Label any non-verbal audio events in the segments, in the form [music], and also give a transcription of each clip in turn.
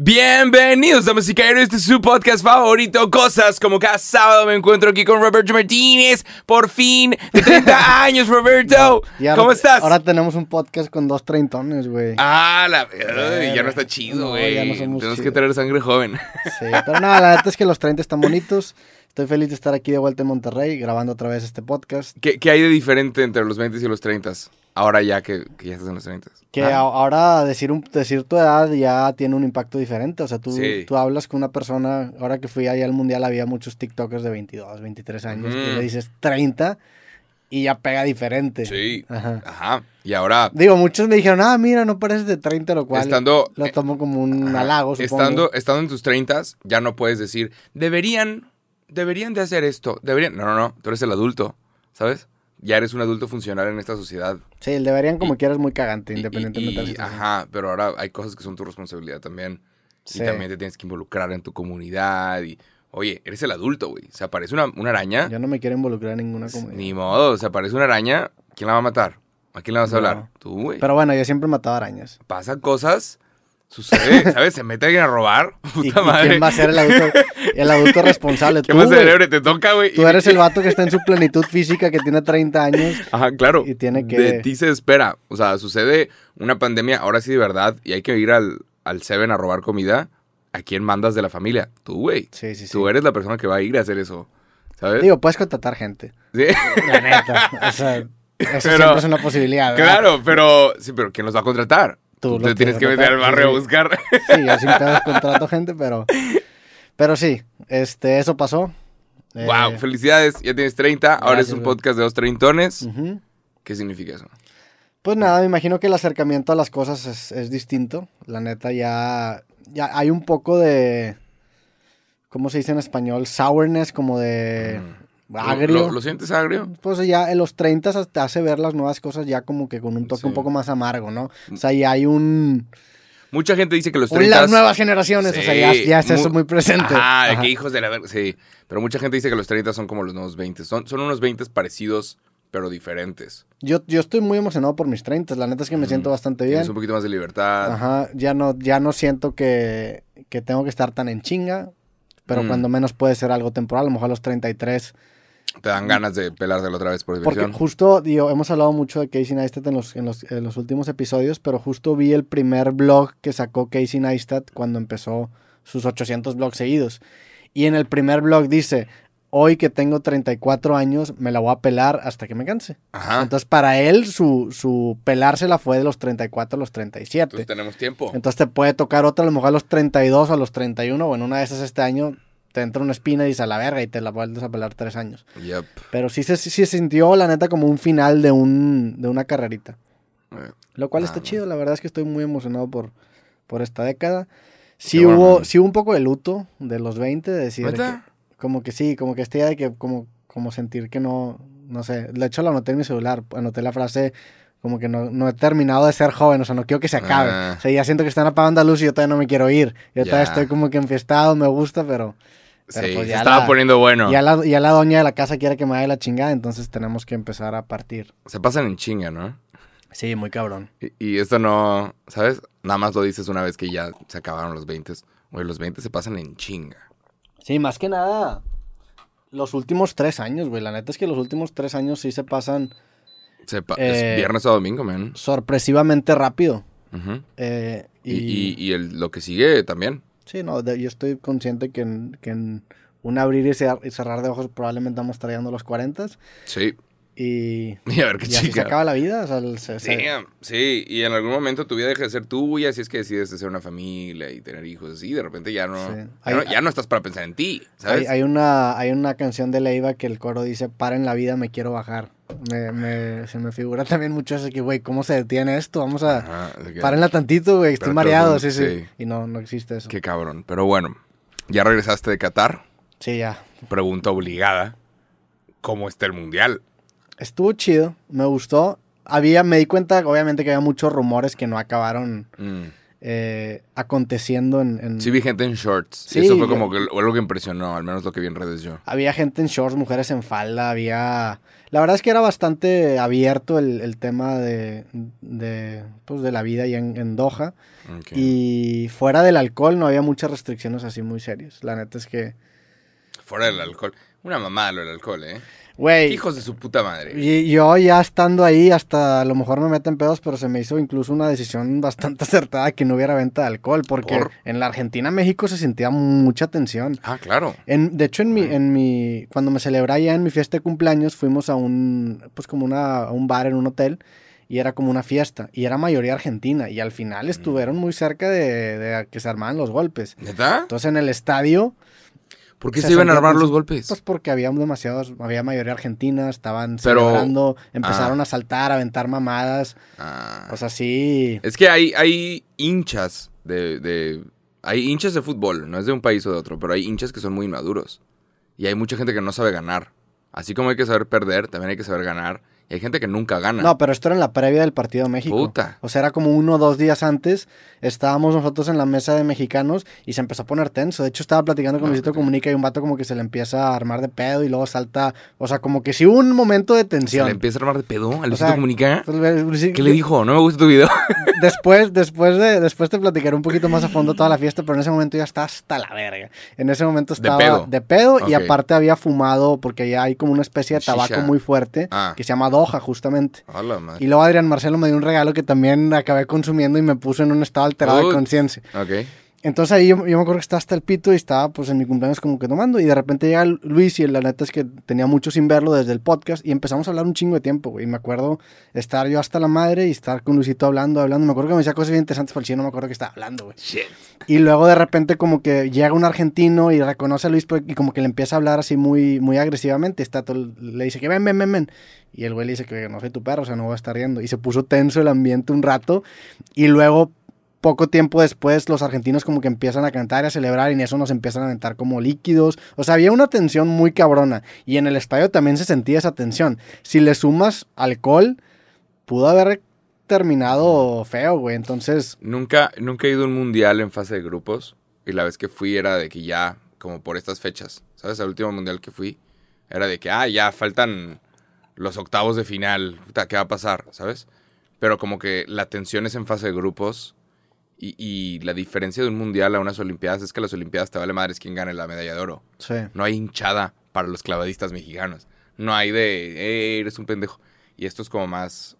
Bienvenidos, damas y caballeros, este es su podcast favorito, Cosas, como cada sábado me encuentro aquí con Roberto Martínez, por fin, de 30 [laughs] años, Roberto, Y ahora- ¿cómo estás? Ahora tenemos un podcast con dos treintones, güey. Ah, la ay, ya no está chido, No, güey, ya no somos tenemos que tener sangre joven. Sí, pero nada, la neta es que los 30 están bonitos. Estoy feliz de estar aquí de vuelta en Monterrey grabando otra vez este podcast. ¿Qué, qué hay de diferente entre los 20 y los 30? Ahora ya que, que ya estás en los 30. Que Ah, ahora decir, un, decir tu edad ya tiene un impacto diferente. O sea, tú, Sí. tú hablas con una persona, ahora que fui allá al mundial había muchos TikTokers de 22, 23 años, Ujú. y le dices 30 y ya pega diferente. Sí, Ajá. ajá, y ahora, Digo, muchos me dijeron, ah, mira, no pareces de 30, lo cual estando... lo tomo como un Ajá. halago, supongo. Estando, estando en tus 30, ya no puedes decir, deberían, deberían de hacer esto, deberían. No, no, no, tú eres el adulto, ¿sabes? Ya eres un adulto funcional en esta sociedad. Sí, el deberían como Y- quieras muy cagante, Y- independientemente y- de la situación. Ajá, pero ahora hay cosas que son tu responsabilidad también. Sí. Y también te tienes que involucrar en tu comunidad. Y, oye, eres el adulto, güey. Se aparece una, una araña. Yo no me quiero involucrar en ninguna comunidad. Ni modo, se aparece una araña. ¿Quién la va a matar? ¿A quién le vas a No. hablar? Tú, güey. Pero bueno, yo siempre he matado arañas. Pasan cosas, sucede, [laughs] ¿sabes? Se mete alguien a robar. ¿Y, Puta y madre. quién va a ser el adulto, el adulto responsable? ¿Qué Tú, más güey. cerebro te toca, güey? Tú eres el [laughs] vato que está en su plenitud física, que tiene 30 años. Ajá, claro. Y tiene que- De ti se espera. O sea, sucede una pandemia, ahora sí de verdad, y hay que ir al, al Seven a robar comida. ¿A quién mandas de la familia? Tú, güey. Sí, sí, sí. Tú eres la persona que va a ir a hacer eso. ¿Sabes? Digo, puedes contratar gente. Sí. La neta. O sea, eso Pero- siempre es una posibilidad. ¿verdad? claro, pero sí, pero ¿quién los va a contratar? Tú te tienes que meter al barrio sí. a buscar. Sí, yo sin pedos contrato gente, pero. Pero sí, este, eso pasó. Eh, wow, felicidades. Ya tienes 30. Ahora es un podcast de dos treintones. ¿Qué significa eso? Pues nada, me imagino que el acercamiento a las cosas es, es distinto. La neta, ya, ya hay un poco de. ¿Cómo se dice en español? Sourness, como de. Mm. Agrio. ¿Lo, sientes agrio? Pues ya en los 30 te hace ver las nuevas cosas ya como que con un toque Sí. un poco más amargo, ¿no? O sea, ya hay un... Mucha gente dice que los un 30. las nuevas generaciones, o sea, ya, Sí, ya es eso mu- muy presente. Ajá, Ajá. que hijos de la verga. Sí, pero mucha gente dice que los 30 son como los nuevos 20. Son, son unos 20 parecidos, pero diferentes. Yo, yo estoy muy emocionado por mis 30, la neta es que me Mm. siento bastante bien. Tienes un poquito más de libertad. Ajá, ya no, ya no siento que, que tengo que estar tan en chinga, pero Mm. cuando menos puede ser algo temporal, a lo mejor a los 33. Te dan ganas de pelárselo otra vez por Porque diversión. justo, digo, hemos hablado mucho de Casey Neistat en los, en, los, en los últimos episodios, pero justo vi el primer blog que sacó Casey Neistat cuando empezó sus 800 blogs seguidos. Y en el primer blog dice, hoy que tengo 34 años, me la voy a pelar hasta que me canse. Ajá. Entonces, para él, su, su pelársela fue de los 34 a los 37. Entonces tenemos tiempo. Entonces te puede tocar otra a lo mejor a los 32 o a los 31, o en una de esas este año te entra una espina y dices a la verga y te la vuelves a pelar tres años. Yep. Pero sí se, sí se sintió, la neta, como un final de, un, de una carrerita. Eh, Lo cual está bueno. chido, la verdad es que estoy muy emocionado por, por esta década. Sí Qué bueno, hubo, man. sí hubo un poco de luto de los 20, de decir que- como que sí, como que este día de que como, como sentir que no, no sé, de hecho lo anoté en mi celular, anoté la frase como que no, no he terminado de ser joven, o sea, no quiero que se acabe. Ah. O sea, ya siento que están apagando la luz y yo todavía no me quiero ir. Yo todavía Ya. estoy como que enfiestado, me gusta, pero... Pero sí, pues se estaba la- poniendo bueno. Ya, la, ya la doña de la casa quiere que me vaya la chingada, entonces tenemos que empezar a partir. Se pasan en chinga, ¿no? Sí, muy cabrón. Y, y esto no, ¿sabes? Nada más lo dices una vez que ya se acabaron los 20. Güey, los 20 se pasan en chinga. Sí, más que nada, los últimos tres años, güey. La neta es que los últimos tres años sí se pasan Se pa- Eh, es viernes a domingo, man. sorpresivamente rápido. Eh, Y, y, y- y el- lo que sigue también. Sí, no, de- yo estoy consciente que en, que en un abrir y cer- y cerrar de ojos probablemente vamos trayendo los 40 Sí. y, [laughs] Y a ver qué y así se chica. acaba la vida. O sea, se- se- Damn, Sí, y en algún momento tu vida deja de ser tuya, si es que decides hacer una familia y tener hijos así, de repente ya no, Sí. ya, Hay- no ya no estás para pensar en ti, hay, ¿sabes? hay una, hay una canción de Leiva que el coro dice, para en la vida, me quiero bajar. Me, me- se me figura también mucho eso que, güey, ¿cómo se detiene esto? Vamos a... Ajá, que- Párenla tantito, güey, estoy mareado, sí, sí. Y no, no existe eso. Qué cabrón. Pero bueno, ya regresaste de Qatar. Sí, ya. Pregunta obligada. ¿Cómo está el mundial? Estuvo chido, me gustó. Había, me di cuenta, obviamente, que había muchos rumores que no acabaron Mm, eh, aconteciendo en, en- Sí vi gente en shorts. Sí, y eso fue yo- como que algo que impresionó, al menos lo que vi en redes yo. Había gente en shorts, mujeres en falda, había... La verdad es que era bastante abierto el, el tema de, de, pues, de la vida ahí en, en Doha. Y fuera del alcohol no había muchas restricciones así muy serias. La neta es que... Fuera del alcohol. Una mamada lo del alcohol, ¿eh? Güey, Hijos de su puta madre. y yo ya estando ahí, hasta a lo mejor me meten pedos, pero se me hizo incluso una decisión bastante [laughs] acertada que no hubiera venta de alcohol, porque ¿Por? en la Argentina, México se sentía mucha tensión. Ah, claro. En, de hecho, en mi, en mi, cuando me celebré allá en mi fiesta de cumpleaños, fuimos a un, pues como una, a un bar en un hotel y era como una fiesta y era mayoría argentina y al final estuvieron muy cerca de, de que se armaban los golpes. ¿Neta? Entonces en el estadio, ¿Por qué se se iban a armar los golpes? pues porque había demasiados, había mayoría argentina, estaban Pero- celebrando, empezaron ah. a saltar, a aventar mamadas, Ah. o sea, sí. Es que hay, hay hinchas de, de- Hay hinchas de fútbol, no es de un país o de otro, pero hay hinchas que son muy inmaduros. Y hay mucha gente que no sabe ganar. Así como hay que saber perder, también hay que saber ganar. Y hay gente que nunca gana. No, pero esto era en la previa del partido de México. Puta. O sea, era como uno o dos días antes. Estábamos nosotros en la mesa de mexicanos y se empezó a poner tenso. De hecho, estaba platicando con No, Luisito ok. Comunica y un vato como que se le empieza a armar de pedo y luego salta. O sea, como que sí hubo un momento de ¿Se tensión. le empieza a armar de pedo a O Luisito sea, Comunica? Luis- ¿Qué le dijo? No me gusta tu video. [laughs] Después, después de, después te platicaré un poquito más a fondo toda la fiesta, pero en ese momento ya estaba hasta la verga. En ese momento De estaba pedo. de pedo y Ok. aparte había fumado porque ya hay como una especie de tabaco Shisha. muy fuerte Ah. que se llama Doha justamente. Hola, madre. Y luego Adrián Marcelo me dio un regalo que también acabé consumiendo y me puso en un estado alterado de conciencia. Ok. Entonces ahí yo, yo me acuerdo que estaba hasta el pito y estaba pues en mi cumpleaños como que tomando y de repente llega Luis y la neta es que tenía mucho sin verlo desde el podcast y empezamos a hablar un chingo de tiempo, güey. Y me acuerdo estar yo hasta la madre y estar con Luisito hablando, hablando. Me acuerdo que me decía cosas bien interesantes, pero el no me acuerdo que estaba hablando, güey. Shit. Y luego de repente como que llega un argentino y reconoce a Luis pero- y como que le empieza a hablar así muy, muy agresivamente. Está todo- le dice que ven, ven, ven, ven. Y el güey le dice que no soy tu perro, o sea, no voy a estar riendo. Y se puso tenso el ambiente un rato. Y luego, poco tiempo después, los argentinos como que empiezan a cantar y a celebrar y en eso nos empiezan a aventar como líquidos. O sea, había una tensión muy cabrona. Y en el estadio también se sentía esa tensión. Si le sumas alcohol, pudo haber terminado feo, güey. Entonces... Nunca, nunca he ido a un mundial en fase de grupos. Y la vez que fui era de que ya, como por estas fechas, ¿sabes? El último mundial que fui era de que, ah, ya faltan los octavos de final. ¿qué va a pasar? ¿Sabes? Pero como que la tensión es en fase de grupos. Y, y la diferencia de un mundial a unas olimpiadas es que las olimpiadas te vale madres quién gane la medalla de oro. Sí. No hay hinchada para los clavadistas mexicanos. No hay de, "Eh, eres un pendejo. Y esto es como más,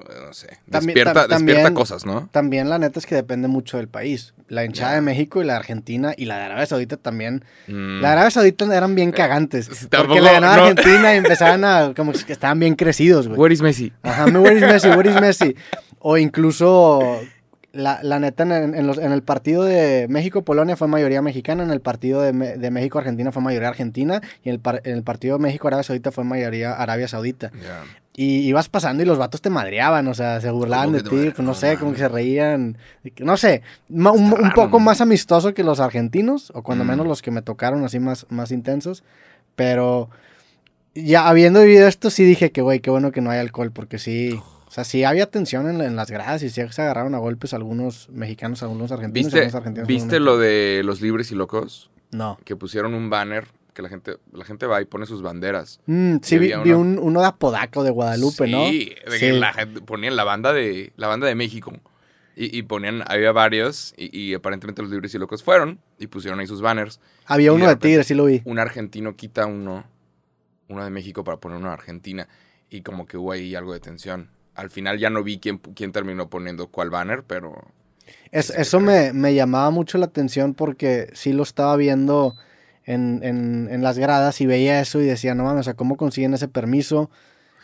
eh, no sé, También- despierta, despierta cosas, ¿no? También la neta es que depende mucho del país. La hinchada de México y la de Argentina y la de Arabia Saudita también. Mm. La de Arabia Saudita eran bien cagantes. sí, porque tampoco- la ganaba no. Argentina y empezaban a... [laughs] como que estaban bien crecidos, güey. Where is Messi? Ajá, where is Messi, where is Messi. [laughs] O incluso... La, la neta, en, en los- en el partido de México-Polonia fue mayoría mexicana, en el partido de, de México-Argentina fue mayoría argentina, y en el, par- en el partido de México-Arabia Saudita fue mayoría Arabia Saudita. Y ibas pasando y los vatos te madreaban, o sea, se burlaban ¿Cómo de ti, no No sé, como que se reían, no sé, un, poco más amistoso que los argentinos, o cuando Mm. menos los que me tocaron así más, más intensos, pero ya habiendo vivido esto sí dije que, güey, qué bueno que no hay alcohol, porque sí, o sea, sí había tensión en, la- en las gradas y sí se agarraron a golpes algunos mexicanos, algunos argentinos. ¿Viste, algunos argentinos ¿viste lo de los libres y locos? No. Que pusieron un banner que la gente, la gente va y pone sus banderas. Mm, sí, vi, vi un, uno de Apodaco, de Guadalupe, ¿no? Sí, de Sí. que la gente ponían la banda de, la banda de México. Y, y ponían, había varios, y, y aparentemente los libres y locos fueron, y pusieron ahí sus banners. Había uno de Tigres, sí lo vi. Un argentino quita uno, uno de México para poner uno de Argentina, y como que hubo ahí algo de tensión. Al final ya no vi quién, quién terminó poniendo cuál banner, pero Es- Sí, eso creo. me, me llamaba mucho la atención porque sí lo estaba viendo en, en- en las gradas y veía eso y decía, no mames, o sea, ¿cómo consiguen ese permiso?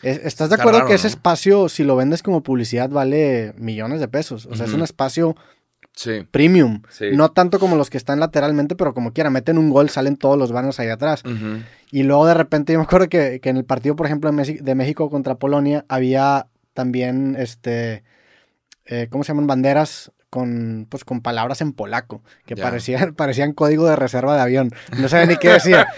Es- ¿Estás de acuerdo raro, que ese ¿no? espacio, si lo vendes como publicidad, vale millones de pesos? O sea, es un espacio sí. premium. Sí. No tanto como los que están lateralmente, pero como quiera, meten un gol, salen todos los banners ahí atrás. Y luego de repente yo me acuerdo que, que en el partido, por ejemplo, de México contra Polonia, había también, este, eh, ¿cómo se llaman? Banderas con, pues, con palabras en polaco, que parecían, [laughs] parecían código de reserva de avión. No sabía ni qué decía. [laughs]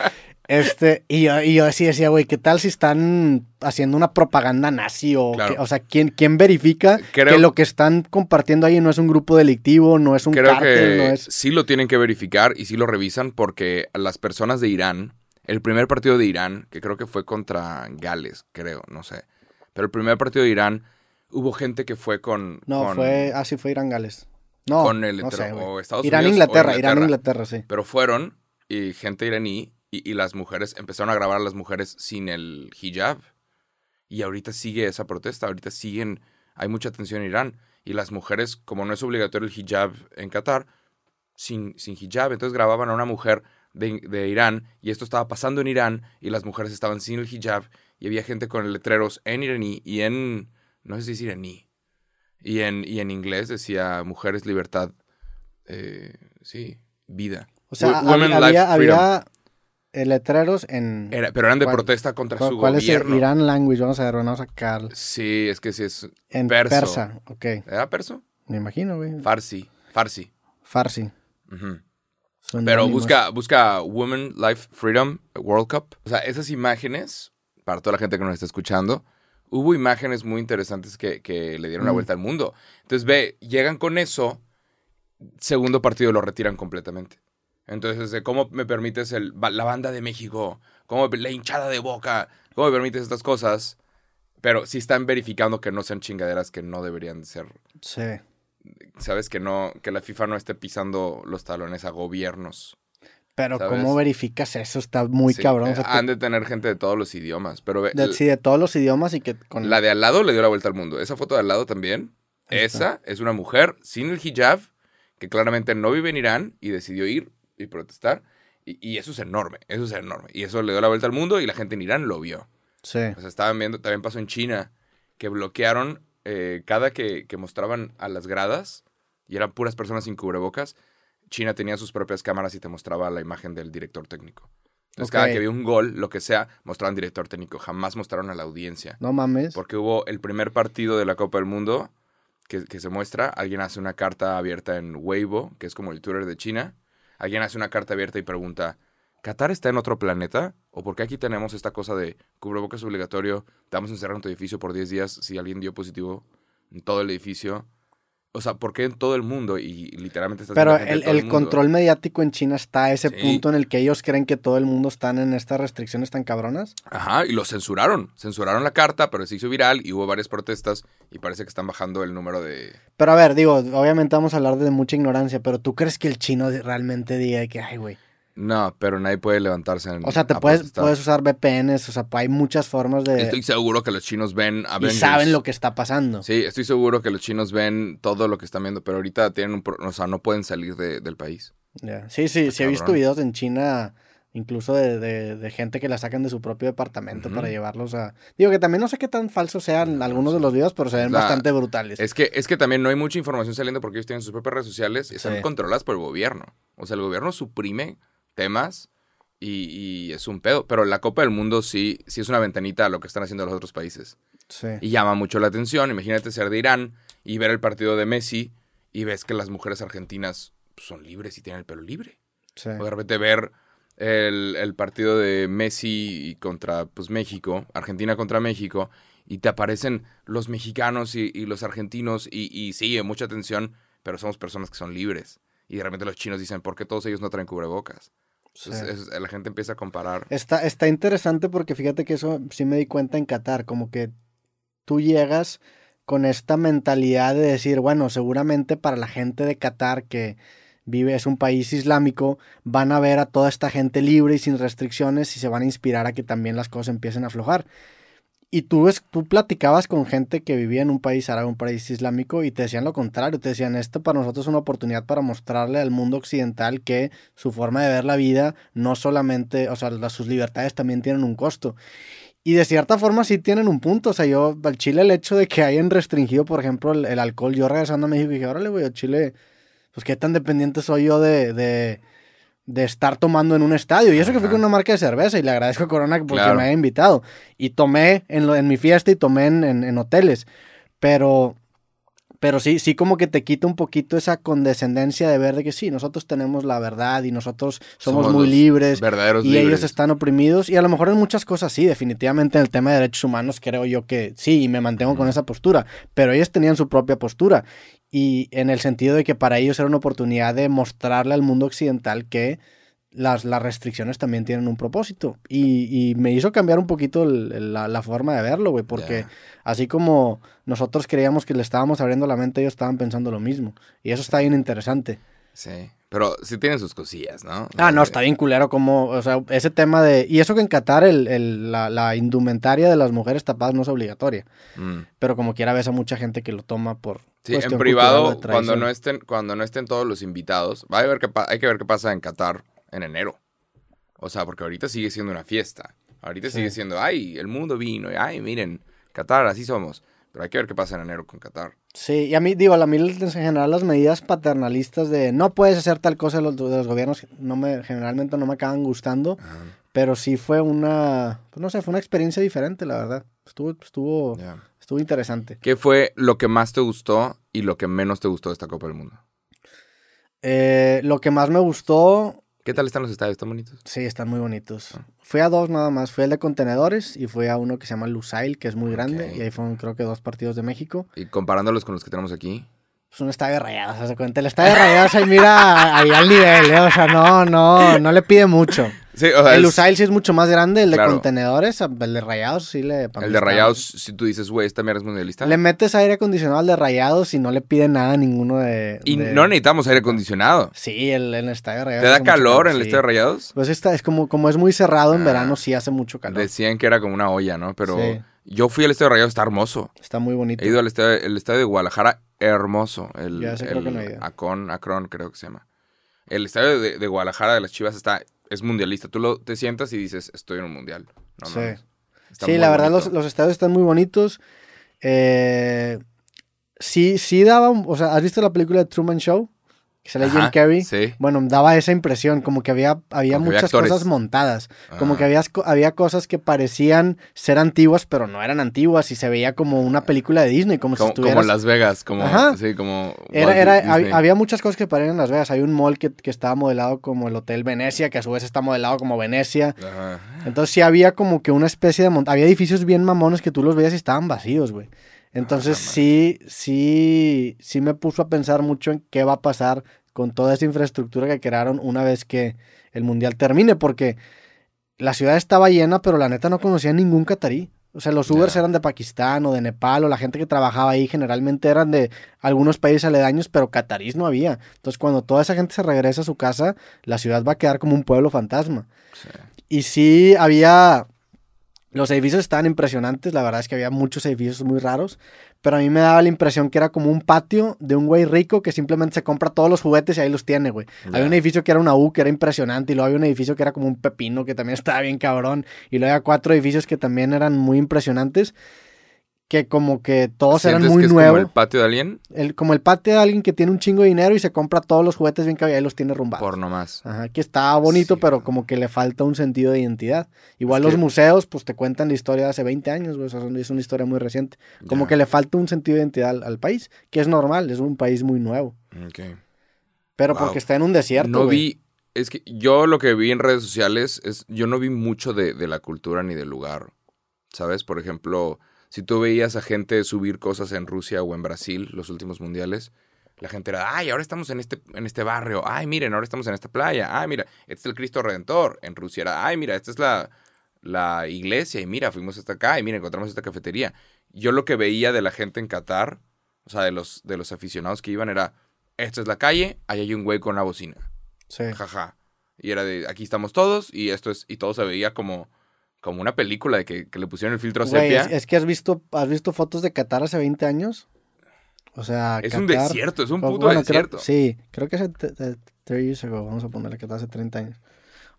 Este, y yo, y yo así decía, güey, ¿qué tal si están haciendo una propaganda nazi? O, Claro. que- o sea, ¿quién, quién verifica Creo- que lo que están compartiendo ahí no es un grupo delictivo, no es un Creo cártel, que no es... sí lo tienen que verificar y sí lo revisan porque las personas de Irán, el primer partido de Irán, que creo que fue contra Gales, creo, no sé. Pero el primer partido de Irán, hubo gente que fue con... No, con- fue, ah, sí, fue Irán Gales. No, Con el no sé, o Estados Irán, Unidos Inglaterra, Inglaterra. Irán, Inglaterra, sí. Pero fueron y gente iraní y, y las mujeres empezaron a grabar a las mujeres sin el hijab. Y ahorita sigue esa protesta, ahorita siguen, hay mucha tensión en Irán. Y las mujeres, como no es obligatorio el hijab en Qatar, sin, sin hijab, entonces grababan a una mujer de, de Irán y esto estaba pasando en Irán y las mujeres estaban sin el hijab y había gente con letreros en iraní y en, no sé si es iraní, y en, y en inglés decía mujeres, libertad, eh, sí, vida. O sea, Wo- Women, había, Life, había, eh, letreros en... Era- pero eran de ¿Cuál- protesta contra ¿Cuál, su cuál es el gobierno. Irán language? Vamos a ver, vamos a sacar. Sí, es que sí es. En Perso. persa, ok. ¿Era perso? Me imagino, güey. Farsi. Farsi. Farsi. Pero busca, busca Women, Life, Freedom, World Cup. O sea, esas imágenes, para toda la gente que nos está escuchando, hubo imágenes muy interesantes que, que le dieron la vuelta al mundo. Entonces, ve, llegan con eso, segundo partido lo retiran completamente. Entonces, ¿cómo me permites el, la banda de México? ¿Cómo la hinchada de boca? ¿Cómo me permites estas cosas? Pero sí están verificando que no sean chingaderas que no deberían ser. Sí. ¿Sabes? Que no, que la FIFA no esté pisando los talones a gobiernos. Pero ¿Sabes? ¿cómo verificas eso? Está muy Sí, cabrón. o eh, sea, han de tener gente de todos los idiomas. Pero de, sí, de todos los idiomas y que con... la de al lado le dio la vuelta al mundo. Esa foto de al lado también. Esa es una mujer sin el hijab que claramente no vive en Irán y decidió ir y protestar. Y, y eso es enorme, eso es enorme. Y eso le dio la vuelta al mundo y la gente en Irán lo vio. Sí. O sea, estaban viendo, también pasó en China, que bloquearon eh, cada que, que mostraban a las gradas, y eran puras personas sin cubrebocas, China tenía sus propias cámaras y te mostraba la imagen del director técnico. Entonces, cada que había un gol, lo que sea, mostraban director técnico. Jamás mostraron a la audiencia. No mames. Porque hubo el primer partido de la Copa del Mundo que, que se muestra. Alguien hace una carta abierta en Weibo, que es como el Twitter de China. Alguien hace una carta abierta y pregunta, ¿Qatar está en otro planeta? ¿O por qué aquí tenemos esta cosa de cubrebocas obligatorio? Te vamos a encerrar en tu edificio por 10 días si alguien dio positivo en todo el edificio. O sea, ¿por qué en todo el mundo? Y literalmente estás Pero el, el mundo. control mediático en China está a ese Sí. punto en el que ellos creen que todo el mundo están en estas restricciones tan cabronas. Ajá, y lo censuraron. Censuraron la carta, pero se hizo viral y hubo varias protestas y parece que están bajando el número de... Pero a ver, digo, obviamente vamos a hablar de mucha ignorancia, pero ¿tú crees que el chino realmente diga que, ay, güey? No, pero nadie puede levantarse en, O sea, te a puedes, puedes usar VPNs, o sea, hay muchas formas de... Estoy seguro que los chinos ven y Avengers. saben lo que está pasando. Sí, estoy seguro que los chinos ven todo lo que están viendo, pero ahorita tienen un... pro- O sea, no pueden salir de- del país. Ya. Sí, sí, sí he visto videos en China, incluso de, de- de gente que la sacan de su propio departamento para llevarlos a... Digo que también no sé qué tan falsos sean No, algunos de los videos, pero se ven La- bastante brutales. Es que, es que también no hay mucha información saliendo porque ellos tienen sus propias redes sociales y están Sí. controladas por el gobierno. O sea, el gobierno suprime temas y, y es un pedo. Pero la Copa del Mundo sí, sí es una ventanita a lo que están haciendo los otros países. Sí. Y llama mucho la atención. Imagínate ser de Irán y ver el partido de Messi y ves que las mujeres argentinas pues, son libres y tienen el pelo libre. sí. O de repente ver el, el partido de Messi contra pues, México, Argentina contra México, y te aparecen los mexicanos y, y los argentinos, y, y sí, mucha atención, pero somos personas que son libres. Y de repente los chinos dicen, ¿por qué todos ellos no traen cubrebocas? Sí. Entonces, es- la gente empieza a comparar. Está, está interesante porque fíjate que eso sí me di cuenta en Qatar, como que tú llegas con esta mentalidad de decir, bueno, seguramente para la gente de Qatar que vive, es un país islámico, van a ver a toda esta gente libre y sin restricciones y se van a inspirar a que también las cosas empiecen a aflojar. Y tú, ves, tú platicabas con gente que vivía en un país árabe, un país islámico, y te decían lo contrario, te decían, esto para nosotros es una oportunidad para mostrarle al mundo occidental que su forma de ver la vida no solamente, o sea, sus libertades también tienen un costo. Y de cierta forma sí tienen un punto, o sea, yo al Chile el hecho de que hayan restringido, por ejemplo, el, alcohol, yo regresando a México dije, órale, güey, a Chile, pues qué tan dependiente soy yo de de estar tomando en un estadio. Y eso que fui Ajá. con una marca de cerveza y le agradezco a Corona porque Claro. me haya invitado. Y tomé en, lo, en mi fiesta y tomé en, en- en hoteles. Pero, Pero sí, sí como que te quita un poquito esa condescendencia de ver de que sí, nosotros tenemos la verdad y nosotros somos, Somos muy libres verdaderos y libres. ellos están oprimidos. Y a lo mejor en muchas cosas sí, definitivamente en el tema de derechos humanos creo yo que sí, y me mantengo con esa postura. Pero ellos tenían su propia postura. Y en el sentido de que para ellos era una oportunidad de mostrarle al mundo occidental que las, las restricciones también tienen un propósito. Y, y me hizo cambiar un poquito el- el- la, la forma de verlo, güey, porque así como nosotros creíamos que le estábamos abriendo la mente, ellos estaban pensando lo mismo. Y eso está bien interesante. Sí. Pero sí tienen sus cosillas, ¿no? Ah, no, Eh, está bien culero como, o sea, ese tema de... Y eso que en Qatar el, el- la, la indumentaria de las mujeres tapadas no es obligatoria, mm. pero como quiera ves a mucha gente que lo toma por... Sí, en privado, cuando no, estén, cuando no estén todos los invitados, va a ver qué pa- hay que ver qué pasa en Qatar en enero. O sea, porque ahorita sigue siendo una fiesta. Ahorita Sí. sigue siendo, ay, el mundo vino, ay, miren, Qatar, así somos. Pero hay que ver qué pasa en enero con Qatar. Sí, y a mí, digo, a mí en general las medidas paternalistas de no puedes hacer tal cosa de los, de los gobiernos, no me, generalmente no me acaban gustando, pero sí fue una, pues no sé, fue una experiencia diferente, la verdad. Estuvo, estuvo, estuvo interesante. ¿Qué fue lo que más te gustó y lo que menos te gustó de esta Copa del Mundo? Eh, lo que más me gustó, ¿Qué tal están los estadios? ¿Están bonitos? Sí, están muy bonitos. Fui a dos nada más. Fui al de contenedores y fui a uno que se llama Lusail, que es muy grande. Y ahí fueron creo que dos partidos de México. Y comparándolos con los que tenemos aquí. Es un estadio de rayados, de cuenta. El estadio de rayados ahí mira ahí al nivel, ¿eh? O sea, no, no, no le pide mucho. Sí, o sea, El es- Lusail sí es mucho más grande. El de Claro. contenedores, el de rayados sí le... el de Rayados, si tú dices, güey, esta mierda es mundialista. Le metes aire acondicionado al de rayados y no le pide nada a ninguno de... Y de- no necesitamos aire acondicionado. Sí, el, el estadio de rayados. ¿Te da calor en el sí. estadio de Rayados? Pues está, es como, como es muy cerrado en Ah. verano, sí hace mucho calor. Decían que era como una olla, ¿no? Pero Sí. yo fui al estadio de Rayados, está hermoso. Está muy bonito. He ido al estadio, el estadio de Guadalajara, hermoso. El, Ya ese creo que no he el ido. Acron, Acron, creo que se llama. El estadio de, de Guadalajara de las Chivas está, es mundialista. Tú lo, te sientas y dices, estoy en un mundial. No, Sí. sí, la verdad los, los estadios están muy bonitos. Eh, sí, sí daba, o sea, ¿has visto la película de Truman Show? Que sale Jim Ajá, Carrey. Sí. Bueno, daba esa impresión, como que había, había Como que había muchas cosas montadas. Como Ah. que había, había cosas que parecían ser antiguas, pero no eran antiguas y se veía como una película de Disney, como, si Como, estuvieras... como Las Vegas, como, Ajá. sí, como Era, hab- había muchas cosas que parecían Las Vegas. Hay un mall que, que estaba modelado como el Hotel Venecia, que a su vez está modelado como Venecia. Ajá. Entonces sí había como que una especie de... mont- Había edificios bien mamones que tú los veías y estaban vacíos, güey. Entonces Ah, sí, sí, sí me puso a pensar mucho en qué va a pasar con toda esa infraestructura que crearon una vez que el Mundial termine, porque la ciudad estaba llena, pero la neta no conocía ningún catarí. O sea, los Ubers eran de Pakistán o de Nepal, o la gente que trabajaba ahí generalmente eran de algunos países aledaños, pero catarís no había. Entonces, cuando toda esa gente se regresa a su casa, la ciudad va a quedar como un pueblo fantasma. Sí. Y sí, había. Los edificios estaban impresionantes, la verdad es que había muchos edificios muy raros, pero a mí me daba la impresión que era como un patio de un güey rico que simplemente se compra todos los juguetes y ahí los tiene, güey. Había un edificio que era una U, que era impresionante, y luego había un edificio que era como un pepino, que también [laughs] estaba bien cabrón, y luego había cuatro edificios que también eran muy impresionantes, que como que todos eran ¿Sientes muy que es nuevos. como el patio de alguien? El, como el patio de alguien que tiene un chingo de dinero y se compra todos los juguetes bien cabrón y ahí los tiene rumbados. Por nomás. Ajá, que está bonito, Sí, pero como que le falta un sentido de identidad. Igual Es los que- museos, pues te cuentan la historia de hace 20 años, güey, o sea, son- es una historia muy reciente. Como que le falta un sentido de identidad al, al país, que es normal, es un país muy nuevo. Ok. Pero Wow. porque está en un desierto, No güey. vi, es que yo lo que vi en redes sociales es, yo no vi mucho de, de la cultura ni del lugar, ¿sabes? Por ejemplo, si tú veías a gente subir cosas en Rusia o en Brasil, los últimos mundiales, la gente era, ay, ahora estamos en este, en este barrio, ay, miren, ahora estamos en esta playa, ay, mira, este es el Cristo Redentor. En Rusia era, ay, mira, esta es la, la iglesia, y mira, fuimos hasta acá, y mira, encontramos esta cafetería. Yo lo que veía de la gente en Qatar, o sea, de los, de los aficionados que iban, era, esta es la calle, ahí hay un güey con una bocina Sí. jaja. Y era de, aquí estamos todos, y esto es, y todo se veía como, como una película de que, que le pusieron el filtro Güey, sepia. es, es que has visto, has visto fotos de Qatar hace 20 años. O sea, Es un Qatar- desierto, es un puto bueno, creo- desierto. sí, creo que hace 30 years ago, vamos a ponerle que hace 30 años.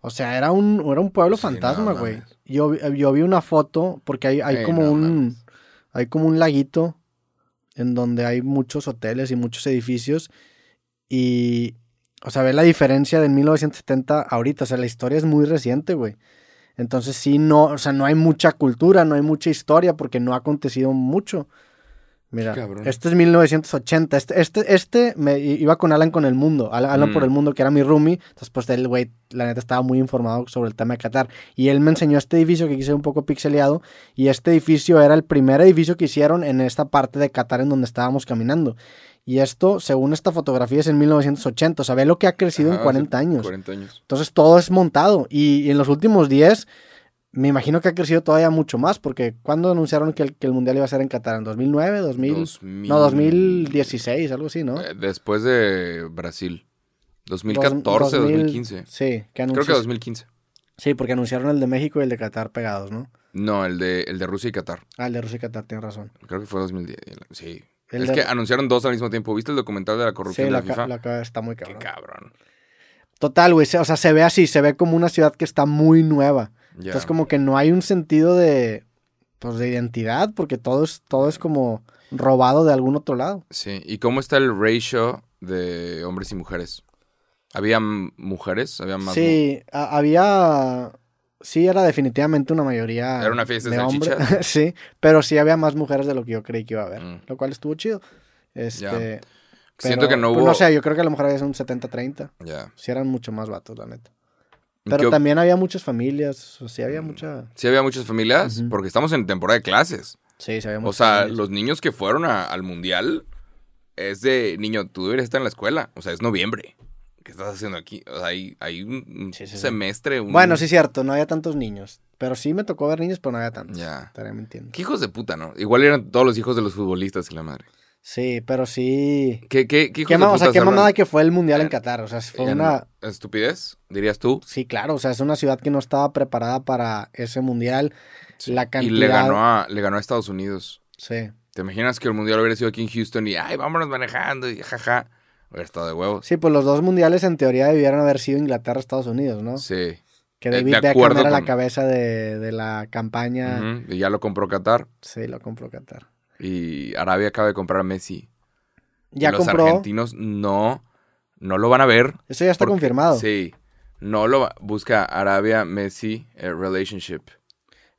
O sea, era un, era un pueblo Sí, fantasma, no güey. yo, yo vi una foto, porque hay, hay como no un mames. hay como un laguito en donde hay muchos hoteles y muchos edificios. Y, o sea, ve la diferencia de 1970 ahorita. O sea, la historia es muy reciente, güey. Entonces sí, no, o sea, no hay mucha cultura, no hay mucha historia porque no ha acontecido mucho. Mira, cabrón. este es 1980. Este, este, este me iba con Alan con el mundo. Alan, Alan Mm. por el mundo, que era mi roomie. Entonces, pues el güey, la neta, estaba muy informado sobre el tema de Qatar. Y él me enseñó este edificio que quise un poco pixeleado. Y este edificio era el primer edificio que hicieron en esta parte de Qatar en donde estábamos caminando. Y esto, según esta fotografía, es en 1980. O sea, ve lo que ha crecido en Ajá, 40 hace años. 40 años. Entonces todo es montado. Y, y en los últimos 10, me imagino que ha crecido todavía mucho más. Porque ¿cuándo anunciaron que el, que el Mundial iba a ser en Qatar? ¿En 2009? 2000, 2000. No, 2016, algo así, ¿no? Eh, Después de Brasil. 2014, Dos- 2000, 2015. Sí, que Creo que 2015. Sí, porque anunciaron el de México y el de Qatar pegados, ¿no? No, el de, el de Rusia y Qatar. Ah, el de Rusia y Qatar, tienes razón. Creo que fue 2010. Sí. El es de- que anunciaron dos al mismo tiempo. ¿Viste el documental de la corrupción Sí, de la, la, FIFA? la está muy Qué cabrón. cabrón. Total, güey. O sea, se ve así, se ve como una ciudad que está muy nueva. Entonces, como que no hay un sentido de. Pues de identidad, porque todo es, todo es como robado de algún otro lado. Sí. ¿Y cómo está el ratio de hombres y mujeres? ¿Había mujeres? ¿Había más? Sí, había. Sí, era definitivamente una mayoría. ¿Era una fiesta de hombres. [laughs] sí, pero sí había más mujeres de lo que yo creí que iba a haber. Mm. Lo cual estuvo chido. Este. Siento pero, que no pues, hubo... no sé, yo creo que a lo mejor había un 70-30. Ya. Sí, eran mucho más vatos, la neta. ¿Y Pero qué- también había muchas familias. O sí, había mucha. Sí había muchas familias, porque estamos en temporada de clases. Sí, sí, había O muchas sea, familias. los niños que fueron a- al mundial es de, niño, tú deberías estar en la escuela. O sea, es noviembre. ¿Qué estás haciendo aquí? O sea, hay, hay un, Sí, sí, semestre. un- Bueno, sí, cierto, no había tantos niños. Pero sí me tocó ver niños, pero no había tantos. Ya. Mintiendo. Qué hijos de puta, ¿no? Igual eran todos los hijos de los futbolistas y la madre. Sí, pero sí. ¿Qué, qué, qué hijos ¿Qué, de o sea, qué mamada que fue el mundial en Qatar. O sea, fue una. ¿Estupidez? ¿Dirías tú? Sí, claro. O sea, es una ciudad que no estaba preparada para ese mundial. La Y cantidad. le ganó, a, le ganó a Estados Unidos. Sí. ¿Te imaginas que el mundial hubiera sido aquí en Houston y, ay, vámonos manejando y jaja? Hubiera estado de huevos. Sí, pues los dos mundiales en teoría debieron haber sido Inglaterra-Estados Unidos, ¿no? Sí. Que Eh, David de Beckham era la con- cabeza de, de la campaña. Y ya lo compró Qatar. Sí, lo compró Qatar. Y Arabia acaba de comprar a Messi. Ya los compró. argentinos no, no lo van a ver. Eso ya está porque- confirmado. Sí. No lo va- busca Arabia Messi eh, relationship.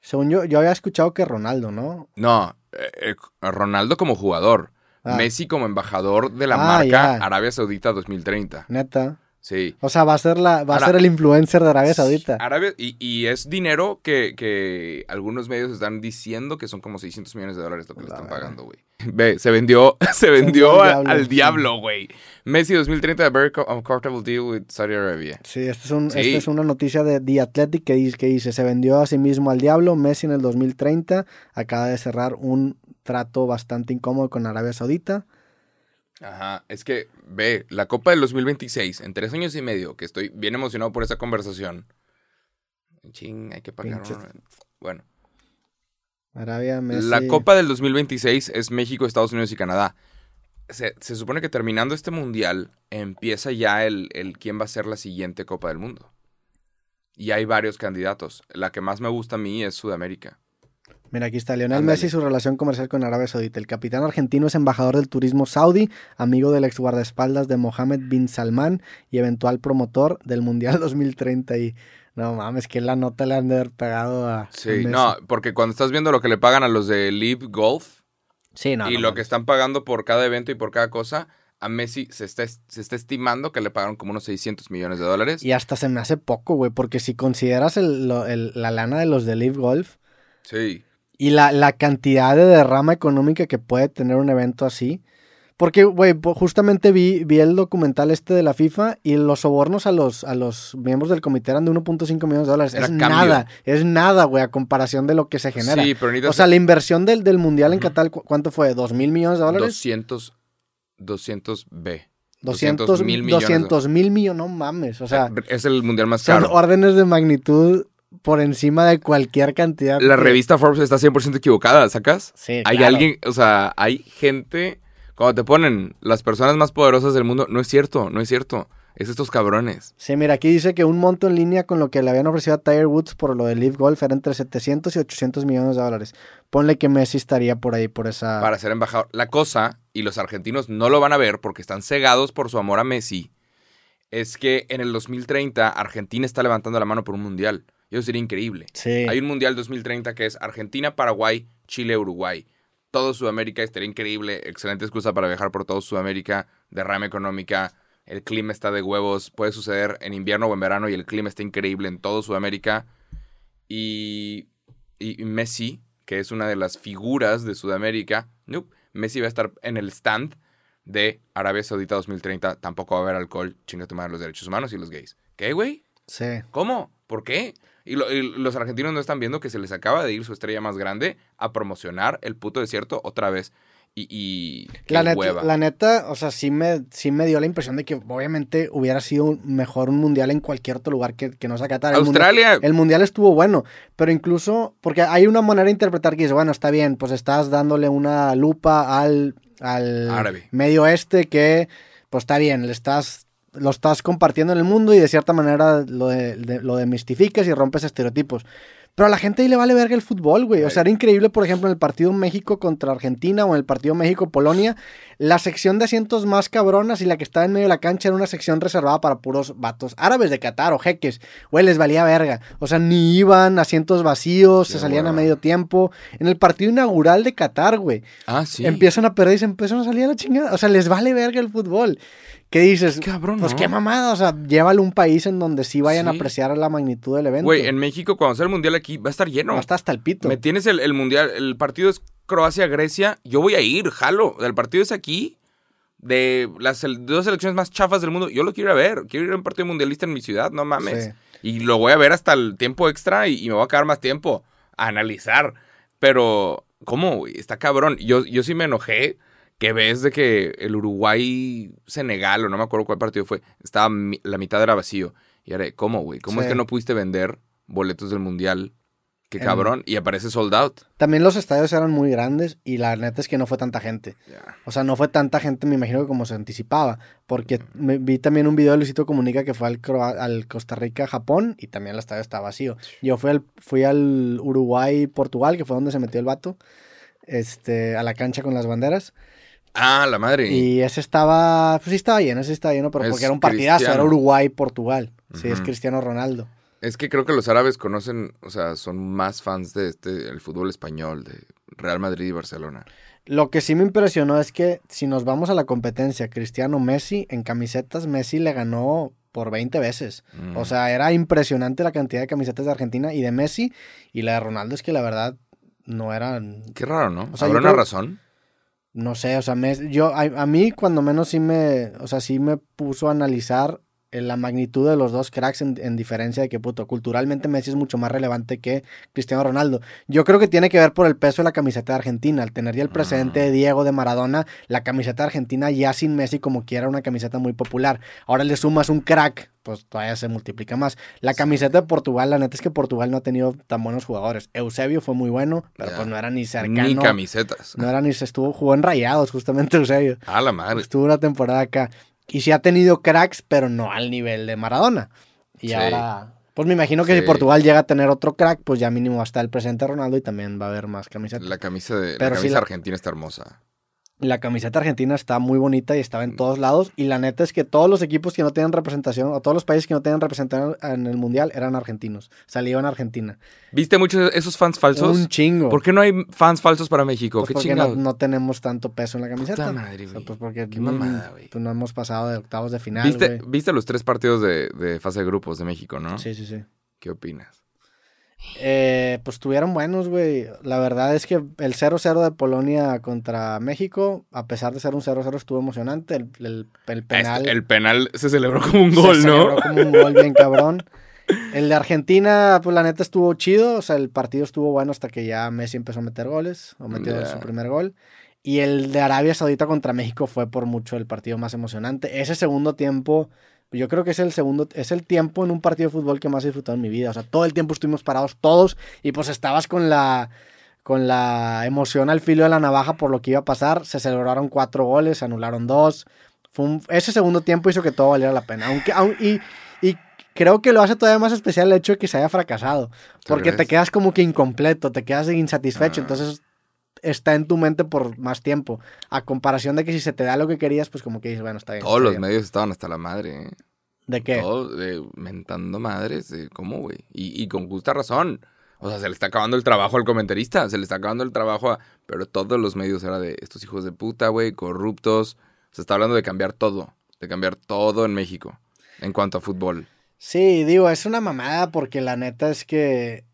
Según yo, yo había escuchado que Ronaldo, ¿no? No, eh, Ronaldo como jugador. Ah. Messi como embajador de la Ah, marca ya. Arabia Saudita 2030. Neta. Sí. O sea, va a ser la, va a ser el influencer de Arabia Saudita. Arabia, y, y es dinero que, que algunos medios están diciendo que son como 600 millones de dólares lo que le están pagando, güey. Ve, se vendió, [laughs] se vendió al diablo, al sí. diablo, güey. Messi 2030, a very co- uncomfortable deal with Saudi Arabia. Sí, esta es, un, Sí. esta es una noticia de The Athletic que dice, que dice, se vendió a sí mismo al diablo, Messi en el 2030 acaba de cerrar un trato bastante incómodo con Arabia Saudita. Ajá, es que, ve, la Copa del 2026, en tres años y medio, que estoy bien emocionado por esa conversación. Ching, hay que pagar. ¿no? Bueno, Arabia, Messi. la Copa del 2026 es México, Estados Unidos y Canadá. Se, se supone que terminando este mundial, empieza ya el, el quién va a ser la siguiente Copa del Mundo. Y hay varios candidatos. La que más me gusta a mí es Sudamérica. Mira, aquí está Lionel Ándale. Messi y su relación comercial con Arabia Saudita. El capitán argentino es embajador del turismo saudí, amigo del ex guardaespaldas de Mohammed bin Salman y eventual promotor del Mundial [laughs] 2030. Y no mames, que la nota le han de haber pegado a. Sí, Messi. no, porque cuando estás viendo lo que le pagan a los de Live Golf, Sí, no. y no lo que están pagando por cada evento y por cada cosa, a Messi se está, se está estimando que le pagaron como unos 600 millones de dólares. Y hasta se me hace poco, güey, porque si consideras el- lo- el- la lana de los de Live Golf Sí. Y la, la cantidad de derrama económica que puede tener un evento así. Porque, güey, justamente vi, vi el documental este de la FIFA y los sobornos a los, a los miembros del comité eran de 1.5 millones de dólares. Era es cambio. nada, es nada, güey, a comparación de lo que se genera. Sí, pero necesitas o sea, la inversión del, del Mundial en Ujú. Qatar, ¿cu- ¿cuánto fue? ¿2 mil millones de dólares? 200, 200 B. 200 mil millones. 200 mil millones, no mames. O sea, es el mundial más son caro. órdenes de magnitud por encima de cualquier cantidad. La que- revista Forbes está 100% equivocada, ¿sacas? Sí, Hay claro. alguien, o sea, hay gente, cuando te ponen las personas más poderosas del mundo, no es cierto, no es cierto. Es estos cabrones. Sí, mira, aquí dice que un monto en línea con lo que le habían ofrecido a Tiger Woods por lo de Live Golf era entre 700 y 800 millones de dólares. Ponle que Messi estaría por ahí, por esa... para ser embajador. La cosa, y los argentinos no lo van a ver porque están cegados por su amor a Messi, es que en el 2030 Argentina está levantando la mano por un mundial. Y eso sería increíble. Sí. Hay un mundial 2030 que es Argentina, Paraguay, Chile, Uruguay. todo Sudamérica, estaría increíble, excelente excusa para viajar por todo Sudamérica, derrama económica, el clima está de huevos, puede suceder en invierno o en verano y el clima está increíble en todo Sudamérica. Y, y Messi, que es una de las figuras de Sudamérica, nope, Messi va a estar en el stand de Arabia Saudita 2030, tampoco va a haber alcohol, chinga tu madre los derechos humanos y los gays. ¿Qué, güey? Sí. ¿Cómo? ¿Por qué? Y, lo- y los argentinos no están viendo que se les acaba de ir su estrella más grande a promocionar el puto desierto otra vez. Y, La neta, hueva. la neta, o sea, sí me, sí me dio la impresión de que obviamente hubiera sido mejor un mundial en cualquier otro lugar que, que no sea Qatar. El mundial- Australia, El mundial estuvo bueno, pero incluso, porque hay una manera de interpretar que dice, bueno, está bien, pues estás dándole una lupa al, al Árabe. medio oeste que, pues está bien, le estás, lo estás compartiendo en el mundo y de cierta manera lo, de- de- lo demistificas y rompes estereotipos. Pero a la gente ahí le vale verga el fútbol, güey. O sea, era increíble, por ejemplo, en el partido México contra Argentina o en el partido México-Polonia, la sección de asientos más cabronas y la que estaba en medio de la cancha era una sección reservada para puros vatos árabes de Qatar o jeques. Güey, les valía verga. O sea, ni iban, asientos vacíos, se salían a medio tiempo. En el partido inaugural de Qatar, güey, ah, sí. empiezan a perder y se empiezan a salir a la chingada. O sea, les vale verga el fútbol. ¿Qué dices? Cabrón, Pues ¿no? qué mamada, o sea, llévalo a un país en donde sí vayan a apreciar la magnitud del evento. Güey, en México, cuando sea el mundial aquí, va a estar lleno. No, está hasta el pito. Me tienes el, el mundial, el partido es Croacia-Grecia. Yo voy a ir, jalo. El partido es aquí. De las dos selecciones más chafas del mundo. Yo lo quiero ir a ver. Quiero ir a un partido mundialista en mi ciudad, no mames. Sí. Y lo voy a ver hasta el tiempo extra y, y me voy a quedar más tiempo a analizar. Pero, ¿cómo, güey? Está cabrón. Yo, yo sí me enojé que ves de que el Uruguay-Senegal, o no me acuerdo cuál partido fue, estaba la mitad era vacío. Y era, de, ¿cómo, güey? ¿Cómo es que no pudiste vender boletos del mundial? Qué cabrón. Y aparece sold out. También los estadios eran muy grandes y la neta es que no fue tanta gente. O sea, no fue tanta gente, me imagino que como se anticipaba. Porque me, vi también un video de Luisito Comunica que fue al, Croa- al Costa Rica-Japón y también el estadio estaba vacío. Yo fui al, fui al Uruguay-Portugal, que fue donde se metió el vato, este, a la cancha con las banderas. Ah, la madre. Y ese estaba, pues sí estaba lleno, ese estaba lleno, pero Es porque era un partidazo, Cristiano. era Uruguay-Portugal. Sí, es. Cristiano Ronaldo. Es que creo que los árabes conocen, o sea, son más fans de este, el fútbol español, de Real Madrid y Barcelona. Lo que sí me impresionó es que si nos vamos a la competencia, Cristiano Messi, en camisetas, Messi le ganó por 20 veces. Mm. O sea, era impresionante la cantidad de camisetas de Argentina y de Messi. Y la de Ronaldo es que la verdad no eran, Qué raro, ¿no? O sea, ¿Habrá una creo- razón? No sé, o sea, Messi- yo, a, a mí cuando menos sí me, o sea, sí me puso a analizar la magnitud de los dos cracks en, en diferencia de que, puto, culturalmente Messi es mucho más relevante que Cristiano Ronaldo. Yo creo que tiene que ver por el peso de la camiseta de Argentina. Al tener ya el precedente de Diego, de Maradona, la camiseta de Argentina ya sin Messi como quiera era una camiseta muy popular. Ahora le sumas un crack, pues todavía se multiplica más. La camiseta de Portugal, la neta es que Portugal no ha tenido tan buenos jugadores. Eusebio fue muy bueno, pero pues no era ni cercano. Ni camisetas. No era ni se estuvo, jugó en rayados, justamente Eusebio. Ah, la madre. Estuvo una temporada acá. Y sí ha tenido cracks, pero no al nivel de Maradona. Y Sí. ahora, pues me imagino que si. Portugal llega a tener otro crack, pues ya mínimo hasta el presente Ronaldo y también va a haber más camisetas. La camisa de la Pero camisa argentina está hermosa. La camiseta argentina está muy bonita y estaba en todos lados. Y la neta es que todos los equipos que no tenían representación, o todos los países que no tenían representación en el mundial, eran argentinos. Salían a Argentina. ¿Viste muchos de esos fans falsos? Un chingo. ¿Por qué no hay fans falsos para México? Pues qué porque no, tenemos tanto peso en la camiseta. Puta madre, O sea, güey. pues porque Qué no- mamada, güey. pues no hemos pasado de octavos de final. ¿Viste, viste los tres partidos de, de fase de grupos de México, no? Sí, sí, sí. ¿Qué opinas? Eh, pues estuvieron buenos, güey. La verdad es que el 0-0 de Polonia contra México, a pesar de ser un 0-0, estuvo emocionante. El, el- el penal Este- el penal se celebró como un se gol, ¿no? celebró como un gol bien [laughs] cabrón. El de Argentina, pues la neta estuvo chido. O sea, el partido estuvo bueno hasta que ya Messi empezó a meter goles, o metió su primer gol. Y el de Arabia Saudita contra México fue por mucho el partido más emocionante. Ese segundo tiempo, yo creo que es el segundo, es el tiempo en un partido de fútbol que más he disfrutado en mi vida. O sea, todo el tiempo estuvimos parados todos y pues estabas con la con la emoción al filo de la navaja por lo que iba a pasar. Se celebraron cuatro goles, se anularon dos. Fue un- ese segundo tiempo hizo que todo valiera la pena. Aunque, aun- y, y creo que lo hace todavía más especial el hecho de que se haya fracasado. ¿Tú Porque te quedas como que incompleto, te quedas insatisfecho. Ah. Entonces está en tu mente por más tiempo. A comparación de que si se te da lo que querías, pues como que dices, bueno, está bien. Todos está los bien. medios estaban hasta la madre, ¿eh? ¿De qué? Todos eh, mentando madres. ¿Cómo, güey? Y, y con justa razón. O sea, se le está acabando el trabajo al comentarista, se le está acabando el trabajo a... Pero todos los medios era de estos hijos de puta, güey, corruptos. Se está hablando de cambiar todo, de cambiar todo en México en cuanto a fútbol. Sí, digo, es una mamada porque la neta es que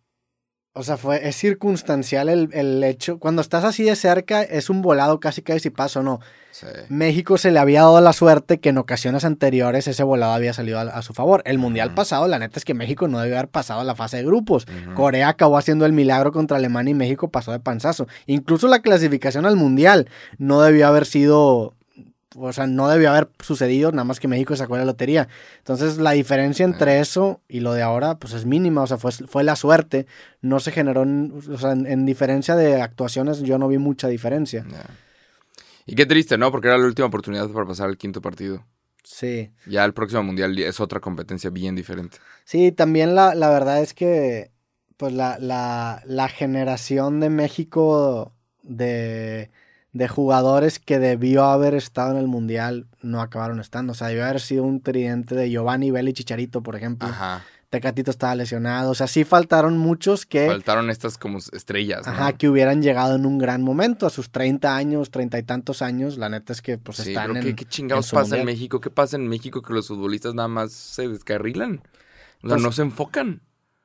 o sea, fue, es circunstancial el, el, hecho. Cuando estás así de cerca, es un volado casi que si pasa o no. Sí. México se le había dado la suerte que en ocasiones anteriores ese volado había salido a, a su favor. El mundial pasado, la neta es que México no debió haber pasado la fase de grupos. Corea acabó haciendo el milagro contra Alemania y México pasó de panzazo. Incluso la clasificación al mundial no debió haber sido. O sea, no debió haber sucedido, nada más que México sacó la lotería. Entonces, la diferencia entre eso y lo de ahora, pues es mínima. O sea, fue, fue la suerte. No se generó. en- O sea, en, en diferencia de actuaciones, yo no vi mucha diferencia. Ya. Y qué triste, ¿no? Porque era la última oportunidad para pasar al quinto partido. Sí. Ya el próximo mundial es otra competencia bien diferente. Sí, también la, la verdad es que pues la, la, la generación de México de, de jugadores que debió haber estado en el Mundial no acabaron estando. O sea, debió haber sido un tridente de Giovanni, Bell y Chicharito, por ejemplo. Ajá. Tecatito estaba lesionado. O sea, sí faltaron muchos que, Faltaron estas como estrellas, ¿no? ajá, que hubieran llegado en un gran momento. A sus 30 años, 30 y tantos años, la neta es que pues Sí, están pero en... ¿qué, qué chingados pasa en. México? ¿Qué pasa en México que los futbolistas nada más se descarrilan? O sea, Pues- no se enfocan.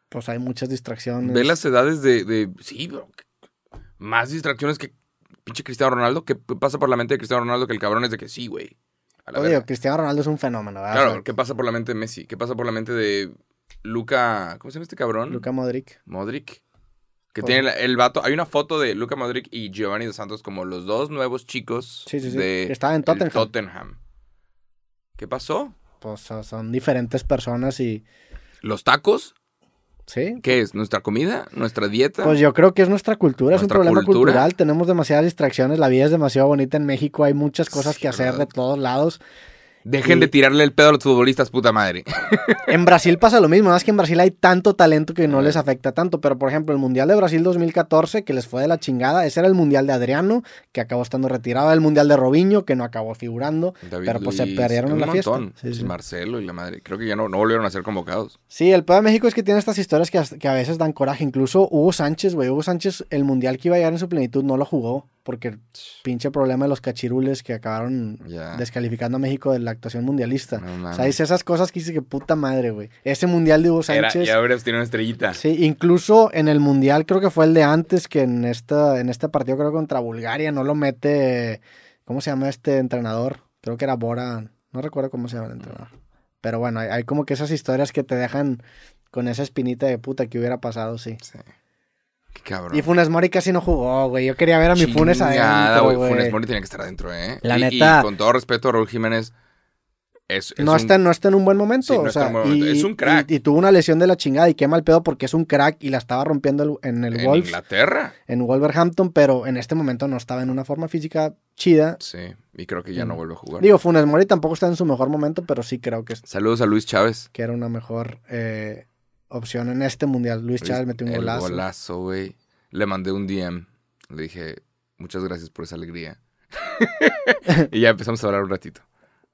Pues hay muchas distracciones. Ve las edades de, de- Sí, bro. Más distracciones que pinche Cristiano Ronaldo. ¿Qué pasa por la mente de Cristiano Ronaldo que el cabrón es de que sí, güey? Oye. Cristiano Ronaldo es un fenómeno, ¿verdad? Claro, ¿qué pasa por la mente de Messi? ¿Qué pasa por la mente de Luca... ¿Cómo se llama este cabrón? Luka Modric. Modric. Que tiene la- el vato. Hay una foto de Luca Modric y Giovanni Dos Santos como los dos nuevos chicos Sí, sí, sí. de Que estaban en el Tottenham. Tottenham. ¿Qué pasó? pues so- son diferentes personas y ¿Los tacos? Sí. ¿Qué es? ¿Nuestra comida? ¿Nuestra dieta? Pues yo creo que es nuestra cultura, es un ¿Nuestra problema cultura? cultural, tenemos demasiadas distracciones, la vida es demasiado bonita en México, hay muchas cosas Sí, que hacer ¿verdad? de todos lados. Dejen y- de tirarle el pedo a los futbolistas, puta madre. [laughs] En Brasil pasa lo mismo, nada más que en Brasil hay tanto talento que no les afecta tanto, pero por ejemplo el Mundial de Brasil 2014, que les fue de la chingada, ese era el Mundial de Adriano, que acabó estando retirado, el Mundial de Robinho, que no acabó figurando. David Pero, pues, se perdieron en la fiesta. montón. Sí, Marcelo y la madre. Creo que ya no, no volvieron a ser convocados. Sí, el peor de México es que tiene estas historias que, que a veces dan coraje. Incluso Hugo Sánchez, güey. Hugo Sánchez, el mundial que iba a llegar en su plenitud, no lo jugó. Porque pinche problema de los cachirules que acabaron descalificando a México de la actuación mundialista. No o sea, dice esas cosas que dice que puta madre, güey. Ese mundial de Hugo Era, Sánchez. ya habrías tenido una estrellita. Sí, incluso en el mundial, creo que fue el de antes, que en esta, en este partido, creo contra Bulgaria, no lo mete. ¿Cómo se llama este entrenador? Creo que era Bora. No recuerdo cómo se llama el entrenador. Pero bueno, hay, hay como que esas historias que te dejan con esa espinita de puta que hubiera pasado, sí. Sí. Qué cabrón. Y Funes Mori casi no jugó, güey. Yo quería ver a mi Funes adentro, güey. Funes Mori tiene que estar adentro, ¿eh? La Y- neta- Y con todo respeto a Raúl Jiménez, es, es no, un- está, no está en un buen momento. Sí, no o está sea, en un buen momento. y- Es un crack. Y, y tuvo una lesión de la chingada y qué mal pedo porque es un crack y la estaba rompiendo el- en el en Wolves. Inglaterra. en Wolverhampton, pero en este momento no estaba en una forma física chida. Sí, y creo que ya no Mm. vuelve a jugar. Digo, Funes Mori tampoco está en su mejor momento, pero sí creo que, Saludos a Luis Chávez. que era una mejor eh, opción en este mundial. Luis Chávez metió un El golazo. golazo, güey. Le mandé un DM. Le dije, muchas gracias por esa alegría. [laughs] y ya empezamos a hablar un ratito.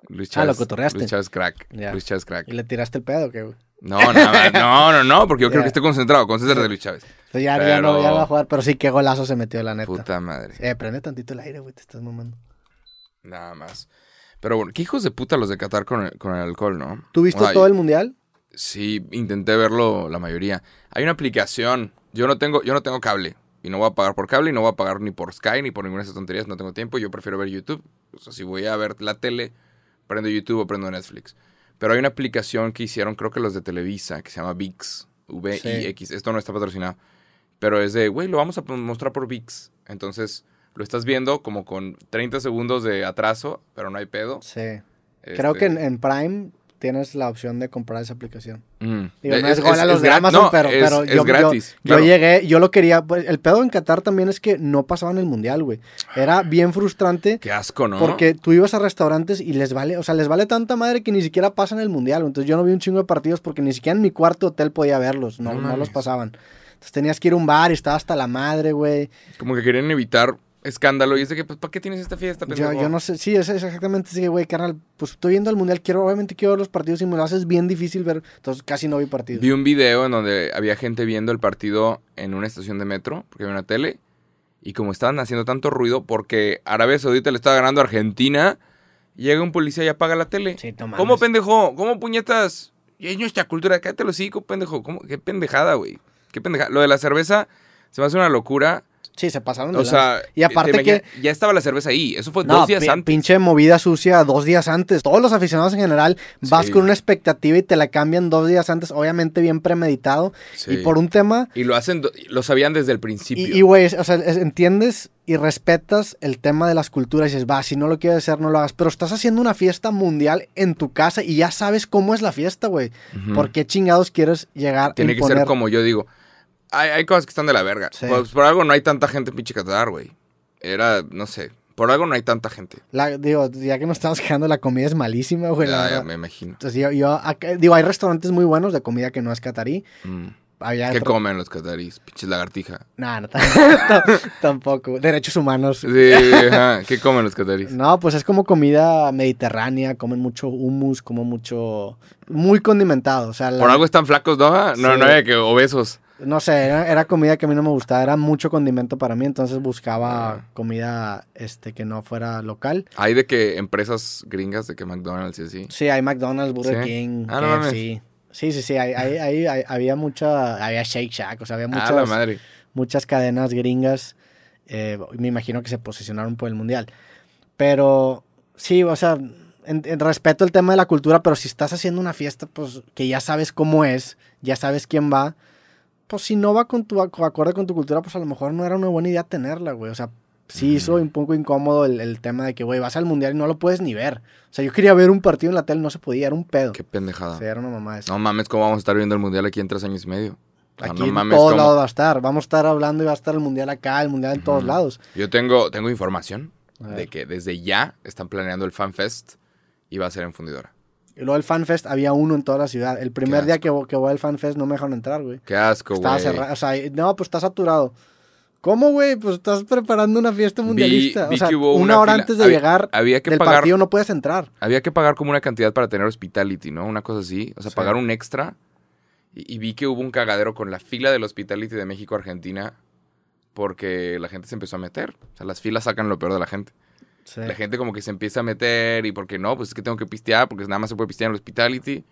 Luis Ah, lo Chávez. cotorreaste. Luis Chávez crack. Luis Chávez crack. Y le tiraste el pedo, que güey. No, nada más. [laughs] No, no, no, porque yo creo Ya. que estoy concentrado. Concéntrate de Luis Chávez. Entonces ya, ya no, ya no va a jugar, pero sí, qué golazo se metió, la neta. Puta madre. Eh, prende tantito el aire, güey, te estás mamando. Nada más. Pero bueno, qué hijos de puta los de Qatar con el, con el alcohol, ¿no? ¿Tú viste O sea, todo el mundial? Sí, intenté verlo la mayoría. Hay una aplicación. Yo no tengo, yo no tengo cable. Y no voy a pagar por cable y no voy a pagar ni por Sky ni por ninguna de esas tonterías. No tengo tiempo. Yo prefiero ver YouTube. O sea, si voy a ver la tele, prendo YouTube o prendo Netflix. Pero hay una aplicación que hicieron, creo que los de Televisa, que se llama VIX. V-I-X. Esto no está patrocinado. Pero es de, güey, lo vamos a mostrar por VIX. Entonces, lo estás viendo como con 30 segundos de atraso, pero no hay pedo. Sí. Creo Este, que en, en Prime tienes la opción de comprar esa aplicación. mm. Digo, no Es- los de Amazon, no, pero, es- pero yo, gratis, yo, claro. llegué, yo lo quería. pues, el pedo en Qatar también es que no pasaban el mundial, güey. Era bien frustrante. Qué asco, ¿no? Porque tú ibas a restaurantes y les vale, o sea, les vale tanta madre que ni siquiera pasan el mundial. Entonces yo no vi un chingo de partidos porque ni siquiera en mi cuarto hotel podía verlos, no, No no, los pasaban. Entonces tenías que ir a un bar y estaba hasta la madre, güey. Como que querían evitar escándalo. Y es de que, pues, ¿para qué tienes esta fiesta, Yo, pendejo? yo no sé, sí, es, es exactamente así, güey, carnal, pues estoy viendo el mundial, quiero, obviamente quiero ver los partidos y me lo haces bien difícil ver, entonces casi no vi partidos. Vi un video en donde había gente viendo el partido en una estación de metro, porque había una tele, y como estaban haciendo tanto ruido, porque Arabia Saudita le estaba ganando a Argentina, llega un policía y apaga la tele. Sí, no. ¿Cómo, pendejo? ¿Cómo, puñetas? Y es nuestra cultura, cállate los hocico, pendejo. ¿Cómo? Qué pendejada, güey. Qué pendejada. Lo de la cerveza se me hace una locura. Sí, se pasaron de O sea, y aparte te que... Ya estaba la cerveza ahí. Eso fue No, dos días antes. pinche movida sucia dos días antes. Todos los aficionados en general vas Sí. con una expectativa y te la cambian dos días antes, obviamente bien premeditado. Sí. Y por un tema Y lo hacen, lo sabían desde el principio. Y, güey, o sea, es- entiendes y respetas el tema de las culturas y dices, va, si no lo quieres hacer, no lo hagas. Pero estás haciendo una fiesta mundial en tu casa y ya sabes cómo es la fiesta, güey. Ujú. ¿Por qué chingados quieres llegar a Tiene que ser como yo digo. Hay, hay cosas que están de la verga. Sí. Pues por algo no hay tanta gente en pinche Qatar, güey. Era, no sé. Por algo no hay tanta gente. La- digo, ya que nos estamos quejando, la comida es malísima, güey. Ya, ya me imagino. Entonces, yo, yo acá- digo, hay restaurantes muy buenos de comida que no es catarí. Mm. Había ¿Qué otro- comen los cataríes? Pinches lagartija. Nah, no, [laughs] tampoco. Derechos humanos. Sí, ajá. ¿Qué comen los cataríes? No, pues es como comida mediterránea, comen mucho hummus, como mucho... Muy condimentado, o sea... la- Por algo están flacos, ¿no? No, Sí. no que obesos. No sé, era, era comida que a mí no me gustaba, era mucho condimento para mí, entonces buscaba Ah. comida este que no fuera local. Hay de que empresas gringas, de que McDonald's y así. Sí, hay McDonald's, Burger ¿Sí? King, Ah, no. Sí, sí, sí, hay, hay- había mucha, había Shake Shack, o sea, había Ah, la muchas, madre. muchas cadenas gringas, eh, me imagino que se posicionaron por el mundial. Pero sí, o sea, en- en respeto el tema de la cultura, pero si estás haciendo una fiesta, pues que ya sabes cómo es, ya sabes quién va, pues si no va con tu ac- acorde con tu cultura, pues a lo mejor no era una buena idea tenerla, güey. O sea, sí hizo un poco incómodo el, el tema de que, güey, vas al mundial y no lo puedes ni ver. O sea, yo quería ver un partido en la tele, no se podía, era un pedo. Qué pendejada. O sea, era una mamá esa. No mames, ¿cómo vamos a estar viendo el mundial aquí en tres años y medio? Aquí no en mames, todos ¿cómo? lados va a estar. Vamos a estar hablando y va a estar el mundial acá, el mundial en todos lados. Yo tengo, tengo información de que desde ya están planeando el FanFest y va a ser en Fundidora. Y luego el FanFest había uno en toda la ciudad. El primer día que, que voy al FanFest no me dejaron entrar, güey. Qué asco, Estaba güey. cerrado. O sea, no, pues está saturado. ¿Cómo, güey? Pues estás preparando una fiesta mundialista. vi o sea, que hubo una, una hora fila. antes de Había- llegar Había que del pagar partido no puedes entrar. Había que pagar como una cantidad para tener hospitality, ¿no? Una cosa así. O sea, Sí. pagar un extra. Y, y vi que hubo un cagadero con la fila del hospitality de México a Argentina porque la gente se empezó a meter. O sea, las filas sacan lo peor de la gente. Sí. La gente como que se empieza a meter y porque no, pues es que tengo que pistear porque nada más se puede pistear en el hospitality.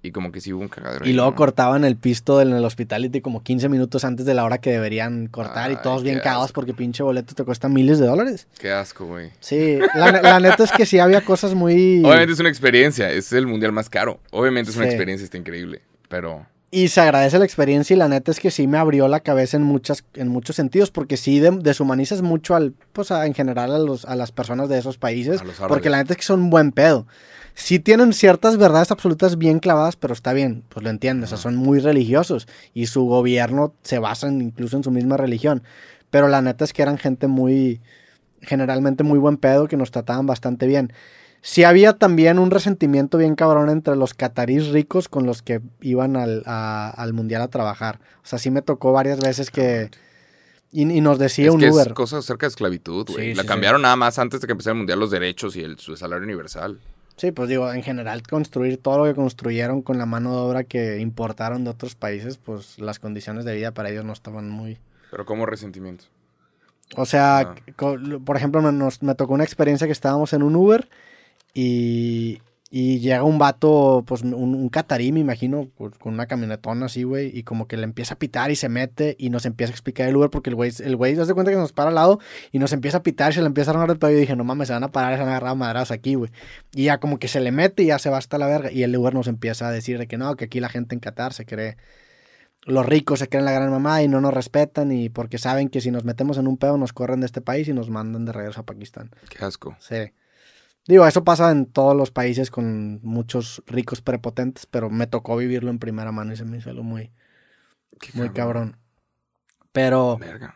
Y como que sí hubo un cagadero. Y ahí, luego ¿no? cortaban el pisto en el hospitality como 15 minutos antes de la hora que deberían cortar y todos bien cagados porque pinche boleto te cuesta miles de dólares. Qué asco, güey. Sí, la, ne- la neta es que sí había cosas muy... Obviamente es una experiencia. Es el mundial más caro. Obviamente es una Sí. experiencia, está increíble. Pero Y se agradece la experiencia y la neta es que sí me abrió la cabeza en, muchas, en muchos sentidos porque sí de- deshumanizas mucho al, pues a- en general a, los, a las personas de esos países porque la neta es que son un buen pedo. Sí tienen ciertas verdades absolutas bien clavadas, pero está bien, pues lo entiendes, o sea, son muy religiosos y su gobierno se basa en- incluso en su misma religión. Pero la neta es que eran gente muy, generalmente muy buen pedo, que nos trataban bastante bien. Sí había también un resentimiento bien cabrón entre los catarís ricos con los que iban al, a- al mundial a trabajar. O sea, sí me tocó varias veces que... Y, y nos decía es un que Uber. es cosa acerca de esclavitud, güey. Sí, La sí, cambiaron nada más antes de que empezara el mundial los derechos y el, su salario universal. Sí, pues digo, en general construir todo lo que construyeron con la mano de obra que importaron de otros países, pues las condiciones de vida para ellos no estaban muy... Pero como resentimiento. O sea, Ah. por ejemplo, nos- me tocó una experiencia que estábamos en un Uber y, y llega un vato, pues un, un catarí, me imagino, con con una camionetona así, güey, y como que le empieza a pitar y se mete y nos empieza a explicar el Uber porque el güey, el güey, da cuenta que nos para al lado y nos empieza a pitar, se le empieza a armar el pedo y dije, no mames, se van a parar, se van a agarrar a madrazos aquí, güey. Y ya como que se le mete y ya se va hasta la verga y el Uber nos empieza a decir de que no, que aquí la gente en Qatar se cree los ricos se creen la gran mamá y no nos respetan y porque saben que si nos metemos en un pedo nos corren de este país y nos mandan de regreso a Pakistán. Qué asco. Sí. Digo, eso pasa en todos los países con muchos ricos prepotentes, pero me tocó vivirlo en primera mano y se me hizo algo muy, Qué muy cabrón. Pero Verga.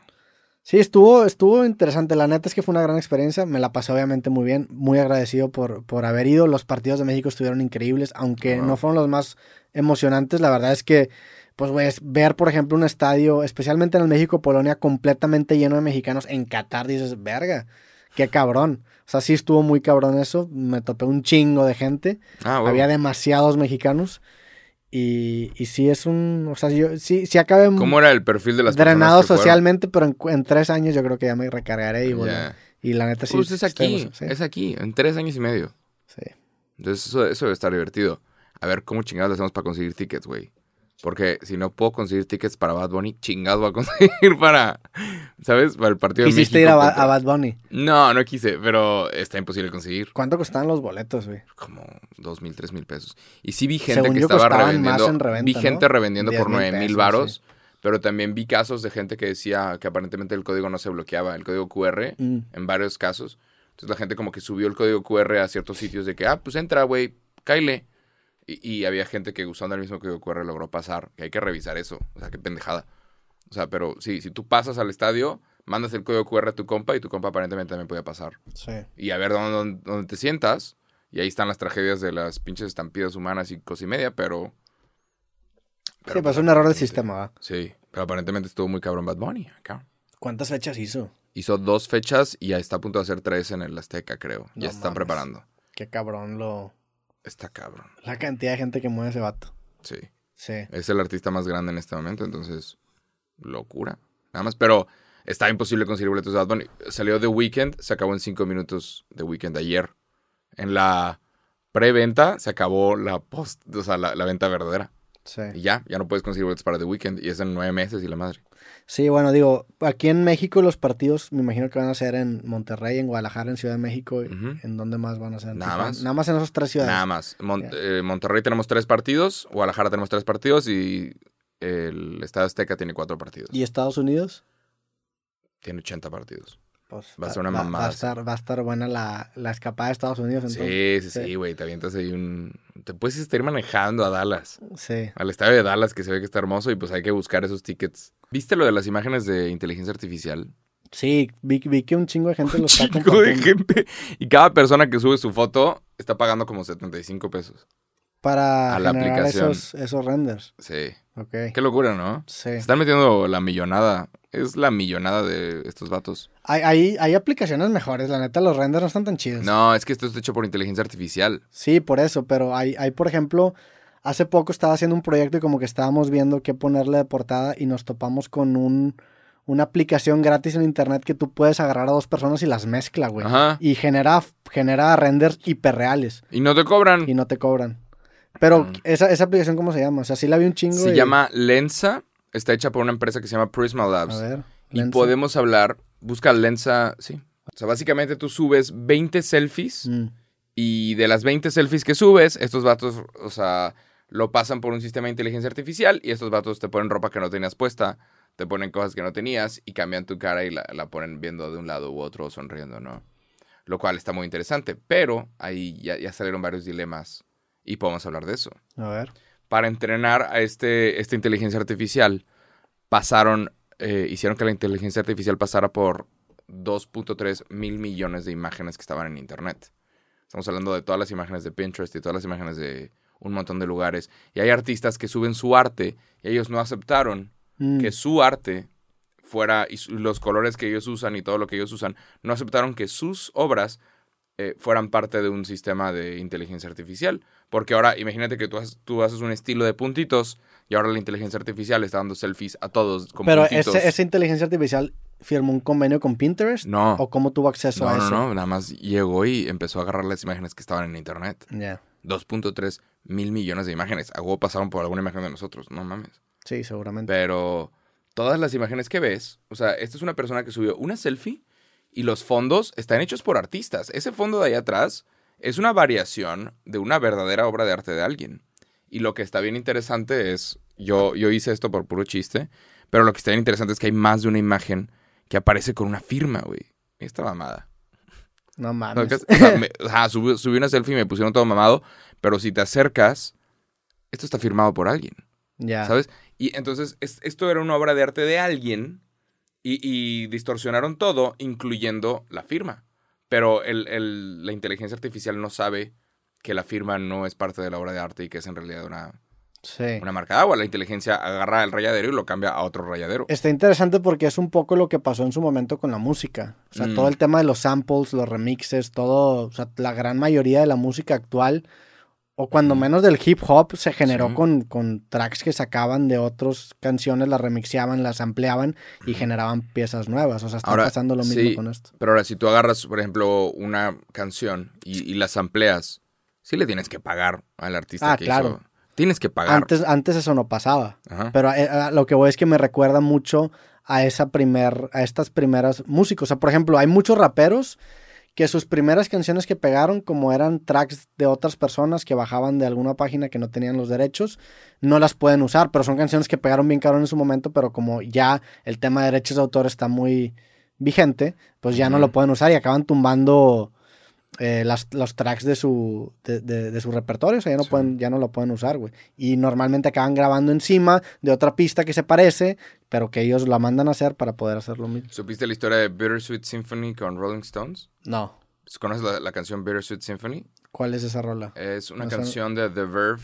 sí, estuvo, estuvo interesante. La neta es que fue una gran experiencia. Me la pasé obviamente muy bien. Muy agradecido por, por haber ido. Los partidos de México estuvieron increíbles, aunque Wow. no fueron los más emocionantes. La verdad es que pues, güey, es ver, por ejemplo, un estadio, especialmente en el México-Polonia, completamente lleno de mexicanos en Qatar, dices, verga, qué cabrón. O sea, sí estuvo muy cabrón eso. Me topé un chingo de gente. Ah, huevo. Había demasiados mexicanos. Y, y sí es un. O sea, yo sí, sí acabé ¿Cómo era el perfil de las drenado personas que fueron? socialmente, pero en, en tres años yo creo que ya me recargaré y volveré. Y la neta sí. Pues es aquí, sí, es aquí, en tres años y medio. sí. Entonces eso, eso debe estar divertido. A ver cómo chingados le hacemos para conseguir tickets, güey. Porque si no puedo conseguir tickets para Bad Bunny, chingados voy a conseguir [laughs] para, ¿sabes? Para el partido de Quisiste México ir a, Ba- contra- a Bad Bunny. No, no quise, pero está imposible conseguir. ¿Cuánto costaban los boletos, güey? Como dos mil, tres mil pesos. Y sí vi gente Según que estaba revendiendo. más en reventa, vi ¿no? gente revendiendo por 10,000 nueve mil varos. Pero también vi casos de gente que decía que aparentemente el código no se bloqueaba, el código QR, Mm. en varios casos. Entonces la gente como que subió el código QR a ciertos sitios de que, ah, pues entra, güey, cáile. Y, y había gente que usando el mismo código QR logró pasar. Que hay que revisar eso. O sea, qué pendejada. O sea, pero sí, si tú pasas al estadio, mandas el código QR a tu compa y tu compa aparentemente también puede pasar. Sí. Y a ver dónde, dónde- te sientas. Y ahí están las tragedias de las pinches estampidas humanas y cosa y media, pero... sí, pues es un error del sistema. Sí, pero aparentemente estuvo muy cabrón Bad Bunny acá. ¿Cuántas fechas hizo? Hizo dos fechas y ya está a punto de hacer tres en el Azteca, creo. No ya se están mames. preparando. Qué cabrón lo. Está cabrón. La cantidad de gente que mueve ese vato. Sí. Sí. Es el artista más grande en este momento, entonces... Locura. Nada más, pero está imposible conseguir boletos de Bad Bunny. Salió The Weeknd, se acabó en cinco minutos The Weeknd ayer. En la preventa se acabó la post, o sea, la, la venta verdadera. Sí. Y ya, ya no puedes conseguir boletos para The Weeknd. Y es en nueve meses y la madre. Sí, bueno, digo, aquí en México los partidos me imagino que van a ser en Monterrey, en Guadalajara, en Ciudad de México. ¿En dónde más van a ser? ¿En Nada más. Nada más en esas tres ciudades. Nada más. Mon- eh, Monterrey tenemos tres partidos, Guadalajara tenemos tres partidos y el Estado Azteca tiene cuatro partidos. ¿Y Estados Unidos? Tiene 80 partidos. Pues Va a ser una Va, mamada, a estar, va a estar buena la, la escapada de Estados Unidos. Entonces. Sí, sí, sí, güey. Te avientas ahí un... Te puedes estar manejando a Dallas. Sí. Al estadio de Dallas, que se ve que está hermoso y pues hay que buscar esos tickets. ¿Viste lo de las imágenes de inteligencia artificial? Sí, vi, vi que un chingo de gente lo está Chico de gente. Y cada persona que sube su foto está pagando como 75 pesos. Para a la generar aplicación. esos, esos renders. Sí. Ok. Qué locura, ¿no? Sí. Se están metiendo la millonada. Es la millonada de estos vatos. Hay, hay, hay aplicaciones mejores, la neta, los renders no están tan chidos. No, es que esto está hecho por inteligencia artificial. Sí, por eso, pero hay, hay, por ejemplo, hace poco estaba haciendo un proyecto y como que estábamos viendo qué ponerle de portada y nos topamos con un, una aplicación gratis en internet que tú puedes agarrar a dos personas y las mezcla, güey. Ajá. Y genera, genera renders hiperreales Y no te cobran. y no te cobran. Pero, Mm. esa, ¿esa aplicación cómo se llama? O sea, sí la vi un chingo. Se y- llama Lensa. Está hecha por una empresa que se llama Prisma A Labs. ver. Y Lensa. podemos hablar. Busca Lensa. Sí. O sea, básicamente tú subes 20 selfies. Mm, Y de las 20 selfies que subes, estos vatos, o sea, lo pasan por un sistema de inteligencia artificial. Y estos vatos te ponen ropa que no tenías puesta. Te ponen cosas que no tenías. Y cambian tu cara y la, la ponen viendo de un lado u otro, sonriendo, ¿no? Lo cual está muy interesante. Pero ahí ya, ya salieron varios dilemas. Y podemos hablar de eso. A ver. Para entrenar a este, esta inteligencia artificial, pasaron, eh, hicieron que la inteligencia artificial pasara por 2.3 mil millones de imágenes que estaban en Internet. Estamos hablando de todas las imágenes de Pinterest y todas las imágenes de un montón de lugares. Y hay artistas que suben su arte y ellos no aceptaron Mm, que su arte fuera, y los colores que ellos usan y todo lo que ellos usan, no aceptaron que sus obras eh, fueran parte de un sistema de inteligencia artificial. Porque ahora, imagínate que tú, haces- tú haces un estilo de puntitos y ahora la inteligencia artificial está dando selfies a todos con Pero puntitos. ese, esa inteligencia artificial firmó un convenio con Pinterest. No. ¿O cómo tuvo acceso No, a no, eso? no, nada más llegó y empezó a agarrar las imágenes que estaban en internet. Ya. 2.3 mil millones de imágenes. A huevo pasaron por alguna imagen de nosotros, no mames. Sí, seguramente. Pero todas las imágenes que ves, o sea, esta es una persona que subió una selfie y los fondos están hechos por artistas. Ese fondo de ahí atrás es una variación de una verdadera obra de arte de alguien. Y lo que está bien interesante es, yo, yo hice esto por puro chiste, pero lo que está bien interesante es que hay más de una imagen que aparece con una firma, güey. Esta mamada. No mames. sea, o sea, me- ajá, subí, subí una selfie y me pusieron todo mamado, pero si te acercas, esto está firmado por alguien. Ya. ¿Sabes? Y entonces es- esto era una obra de arte de alguien y, y distorsionaron todo, incluyendo la firma. Pero el- el- la inteligencia artificial no sabe que la firma no es parte de la obra de arte y que es en realidad una Sí. una marca de agua. La inteligencia agarra el rayadero y lo cambia a otro rayadero. Está interesante porque es un poco lo que pasó en su momento con la música. O sea, Mm. todo el tema de los samples, los remixes, todo, o sea, la gran mayoría de la música actual, o cuando menos del hip hop, se generó Sí. con, con tracks que sacaban de otras canciones, las remixeaban, las ampliaban y generaban piezas nuevas. O sea, está Ahora, pasando lo mismo sí, con esto. Pero ahora, si tú agarras, por ejemplo, una canción y, y las amplias, sí le tienes que pagar al artista Ah, que claro. hizo. Tienes que pagar. Antes, antes eso no pasaba. Ajá. Pero eh, a lo que voy es que me recuerda mucho a esa primer, a estas primeras músicos. O sea, por ejemplo, hay muchos raperos que sus primeras canciones que pegaron, como eran tracks de otras personas que bajaban de alguna página que no tenían los derechos, no las pueden usar, pero son canciones que pegaron bien caro en su momento, pero como ya el tema de derechos de autor está muy vigente, pues ya no lo pueden usar y acaban tumbando eh, las- los tracks de su, de, de- de su repertorio, o sea, ya no, Sí. pueden, ya no lo pueden usar, güey. Y normalmente acaban grabando encima de otra pista que se parece, pero que ellos la mandan a hacer para poder hacer lo mismo. ¿Supiste la historia de Bittersweet Symphony con Rolling Stones? No. ¿Conoces la, la canción Bittersweet Symphony? ¿Cuál es esa rola? Es una No canción de The Verve.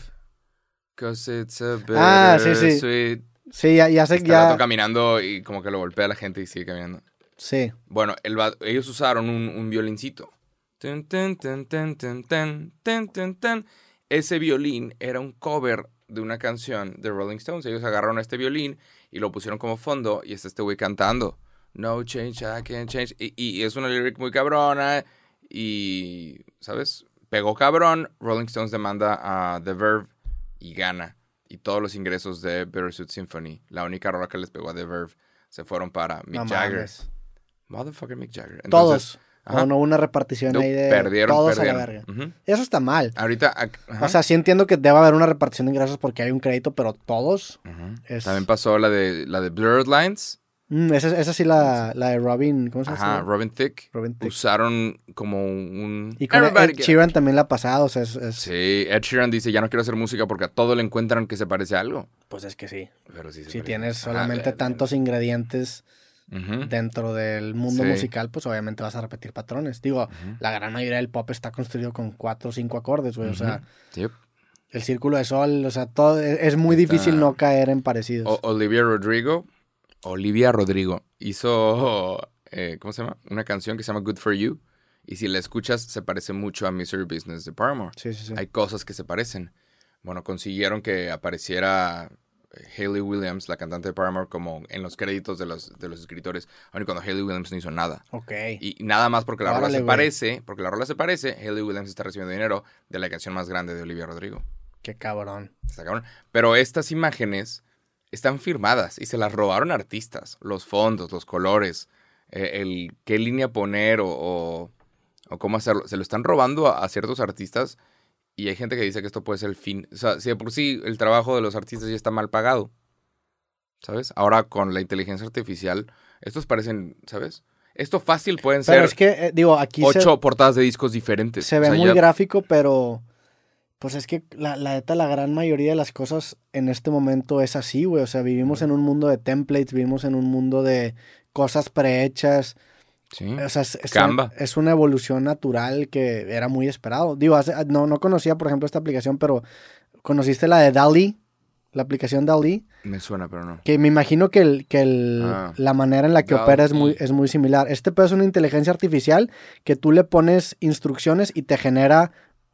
Cause it's a Ah, sí, sí. bittersweet. Sí, ya, ya sé, vato ya. caminando y como que lo golpea a la gente y sigue caminando. Sí. Bueno, el ellos usaron un, un violincito. Ese violín era un cover de una canción de Rolling Stones. Ellos agarraron este violín y lo pusieron como fondo y está este güey cantando. No change, I can't change. Y, es una lyric muy cabrona y, ¿sabes? Pegó cabrón. Rolling Stones demanda a The Verve y gana. Y todos los ingresos de Bittersuit Symphony, la única rola que les pegó a The Verve, se fueron para Mick Jagger. Motherfucker Mick Jagger. Todos ajá. O no hubo una repartición no, ahí de perdieron, todos perdieron. a la verga. Eso está mal. Ahorita, ajá, O sea, sí entiendo que debe haber una repartición de ingresos porque hay un crédito, pero todos. es- también pasó la de la de Blurred Lines. Mm, esa, esa sí la, la de Robin. ¿Cómo se llama? Ajá, Robin Thicke. Robin Thicke. Usaron como un Y con Everybody Ed Sheeran también la ha pasado. O sea, es, es- Sí, Ed Sheeran dice, "Ya no quiero hacer música porque a todo le encuentran que se parece a algo." pues es que sí. Pero sí se Si parece. tienes solamente tantos ingredientes Dentro del mundo Sí. musical, pues obviamente vas a repetir patrones. Digo, la gran mayoría del pop está construido con cuatro o cinco acordes, güey. O sea. Yep. el círculo de sol, o sea, todo es, es muy Está- difícil no caer en parecidos. O- Olivia Rodrigo, Olivia Rodrigo hizo, eh, ¿cómo se llama? Una canción que se llama Good For You. Y si la escuchas, se parece mucho a Misery Business de Paramore. sí, sí, sí. Hay cosas que se parecen. Bueno, consiguieron que apareciera Hayley Williams, la cantante de Paramore, como en los créditos de los, de los escritores, aun y cuando Hayley Williams no hizo nada. Ok. Y nada más porque la rola se güey. parece, porque la rola se parece, Hayley Williams está recibiendo dinero de la canción más grande de Olivia Rodrigo. Qué cabrón. Está cabrón. Pero estas imágenes están firmadas y se las robaron artistas. Los fondos, los colores, eh, el qué línea poner o, o, o cómo hacerlo. Se lo están robando a, a ciertos artistas y hay gente que dice que esto puede ser el fin. O sea, si de por sí el trabajo de los artistas ya está mal pagado. ¿Sabes? Ahora con la inteligencia artificial, estos parecen, ¿sabes? Esto fácil pueden Pero ser es que, eh, digo, aquí se, ocho portadas de discos diferentes. se O ve sea, muy ya- gráfico, pero pues es que la, la neta, la gran mayoría de las cosas en este momento es así, güey. O sea, vivimos en un mundo de templates, vivimos en un mundo de cosas prehechas. Sí. O sea, es, es Canva. una, es una evolución natural que era muy esperado. Digo, hace- no, no conocía, por ejemplo, esta aplicación, pero ¿conociste la de DALI? La aplicación DALI. Me suena, pero no. Que me imagino que, el, que el- Ah. la manera en la que opera es muy, es muy similar. Este pedo es una inteligencia artificial que tú le pones instrucciones y te genera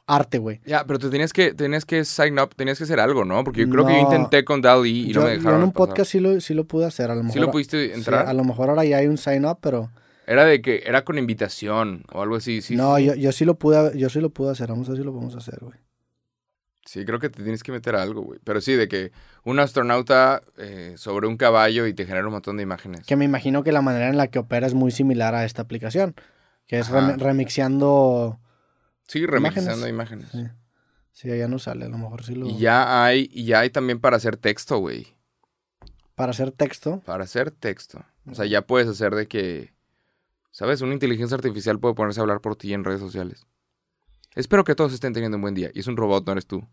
arte, güey. Ya, pero te tenías que, tenías que sign up, tenías que hacer algo, ¿no? Porque yo creo que yo intenté con DALI y Yo, no me yo dejaron en un pasar. podcast sí lo, sí lo pude hacer. A lo mejor, ¿Sí lo pudiste sí, entrar? a lo mejor ahora ya hay un sign up, pero Era de que era con invitación o algo así. Sí, no, sí. Yo, yo sí lo pude, yo sí lo pude hacer. Vamos a ver si lo podemos hacer, güey. Sí, creo que te tienes que meter a algo, güey. Pero sí, de que un astronauta eh, sobre un caballo y te genera un montón de imágenes. Que me imagino que la manera en la que opera es muy similar a esta aplicación. Que es remi- remixeando. Sí, remixando imágenes. Sí. Sí, ya no sale, a lo mejor sí lo. Y ya hay, y ya hay también para hacer texto, güey. Para hacer texto. Para hacer texto. O sea, ya puedes hacer de que, ¿sabes? Una inteligencia artificial puede ponerse a hablar por ti en redes sociales. Espero que todos estén teniendo un buen día. Y es un robot, no eres tú.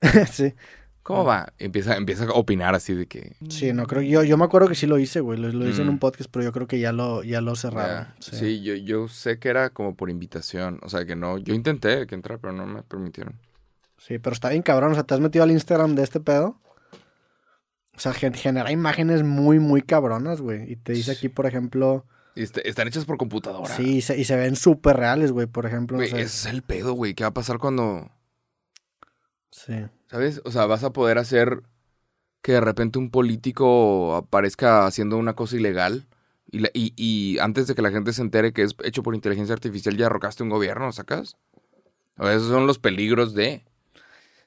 [laughs] sí. ¿Cómo va? Empieza, empieza a opinar así de que... Sí, no creo. Yo, yo me acuerdo que sí lo hice, güey. Lo, lo hice en Mm. un podcast, pero yo creo que ya lo, ya lo cerraron. Sí. Sí, yo, yo sé que era como por invitación. O sea, que no... Yo intenté que entrar, pero no me permitieron. Sí, pero está bien cabrón. O sea, ¿te has metido al Instagram de este pedo? O sea, gen- genera imágenes muy, muy cabronas, güey. Y te dice aquí, por ejemplo... Y este- están hechas por computadora. Sí, y se, y se ven súper reales, güey. Por ejemplo, ese es el pedo, güey. ¿Qué va a pasar cuando, Sí. ¿sabes? O sea, vas a poder hacer que de repente un político aparezca haciendo una cosa ilegal y, la- y, y antes de que la gente se entere que es hecho por inteligencia artificial ya arrocaste un gobierno, ¿sacas? O sea, esos son los peligros de,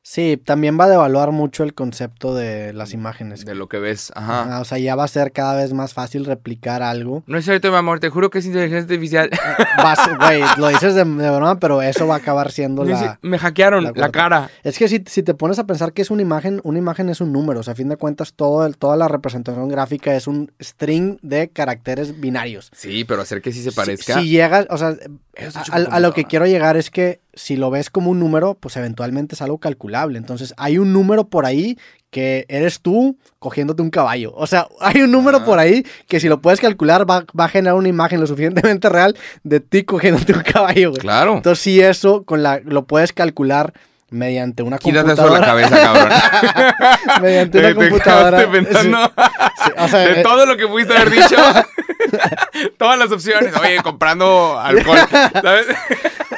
Sí, también va a devaluar mucho el concepto de las imágenes. de lo que ves. Ajá. O sea, ya va a ser cada vez más fácil replicar algo. No es cierto, mi amor, te juro que es inteligencia artificial. Vas- Güey, lo dices de, de broma, pero eso va a acabar siendo la... Me hackearon la cara. Es que si, si te pones a pensar que es una imagen, una imagen es un número. O sea, a fin de cuentas, todo el- toda la representación gráfica es un string de caracteres binarios. Sí, pero hacer que sí se Si- parezca. Si, llegas, o sea, a, es a- a lo que quiero llegar es que si lo ves como un número, pues eventualmente es algo calculable. Entonces, hay un número por ahí que eres tú cogiéndote un caballo. O sea, [laughs] hay un número Ah. por ahí que si lo puedes calcular va, va a generar una imagen lo suficientemente real de ti cogiéndote un caballo, güey. Claro. Entonces, si eso con la, lo puedes calcular mediante una Quítate eso de computadora. la cabeza, cabrón. [laughs] mediante una te computadora. quedaste [laughs] pensando Sí, o sea, de eh, todo lo que pudiste haber dicho. [laughs] Todas las opciones. Oye, comprando alcohol. ¿Sabes?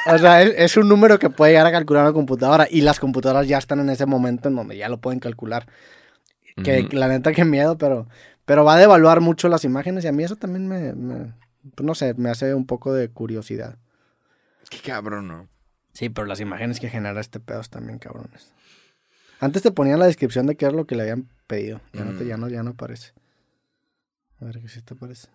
O sea, es, es un número que puede llegar a calcular una computadora y las computadoras ya están en ese momento en donde ya lo pueden calcular. Que la neta, qué miedo, pero, pero va a devaluar mucho las imágenes y a mí eso también me, me- pues no sé, me hace un poco de curiosidad. Qué cabrón, ¿no? Sí, pero las imágenes que genera este pedo bien cabrones. Antes te ponían la descripción de qué era lo que le habían pedido. Ya, no, te, Mm. ya, no, ya no aparece. A ver, ¿qué sí te aparece?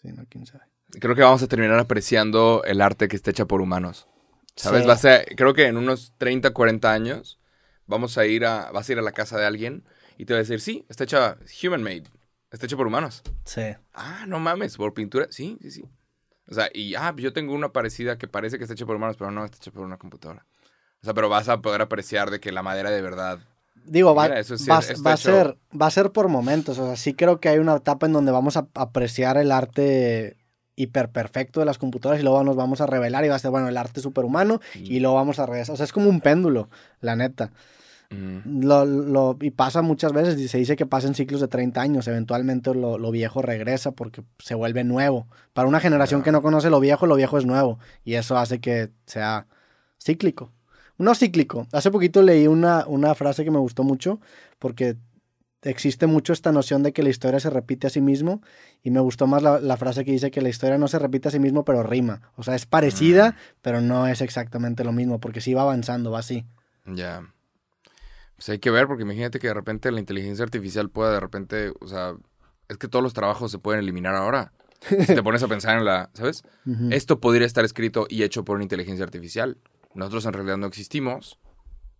Sí, no, quién sabe. Creo que vamos a terminar apreciando el arte que está hecha por humanos. ¿Sabes? Sí. Va a ser, creo que en unos 30, 40 años vamos a ir a, vas a ir a la casa de alguien y te va a decir, sí, está hecha human made. Está hecha por humanos. Sí. Ah, no mames, por pintura. Sí, sí, sí. O sea, y ah, yo tengo una parecida que parece que está hecha por humanos, pero no está hecha por una computadora. O sea, pero vas a poder apreciar de que la madera de verdad. Digo, va, Mira, eso sí, va- a ser, va a ser por momentos. O sea, sí creo que hay una etapa en donde vamos a apreciar el arte hiperperfecto de las computadoras y luego nos vamos a revelar y va a ser, bueno, el arte superhumano y luego vamos a regresar. O sea, es como un péndulo, la neta. Mm, Lo, lo- y pasa muchas veces, y se dice que pasa en ciclos de 30 años, eventualmente lo, lo viejo regresa porque se vuelve nuevo. Para una generación que no conoce lo viejo, lo viejo es nuevo y eso hace que sea cíclico. No cíclico. Hace poquito leí una, una frase que me gustó mucho porque existe mucho esta noción de que la historia se repite a sí mismo y me gustó más la, la frase que dice que la historia no se repite a sí mismo pero rima. O sea, es parecida, pero no es exactamente lo mismo porque sí va avanzando, va así. ya. Pues hay que ver, porque imagínate que de repente la inteligencia artificial pueda de repente, o sea, es que todos los trabajos se pueden eliminar ahora. [laughs] Si te pones a pensar en la, ¿sabes? Ujú. Esto podría estar escrito y hecho por una inteligencia artificial. Nosotros en realidad no existimos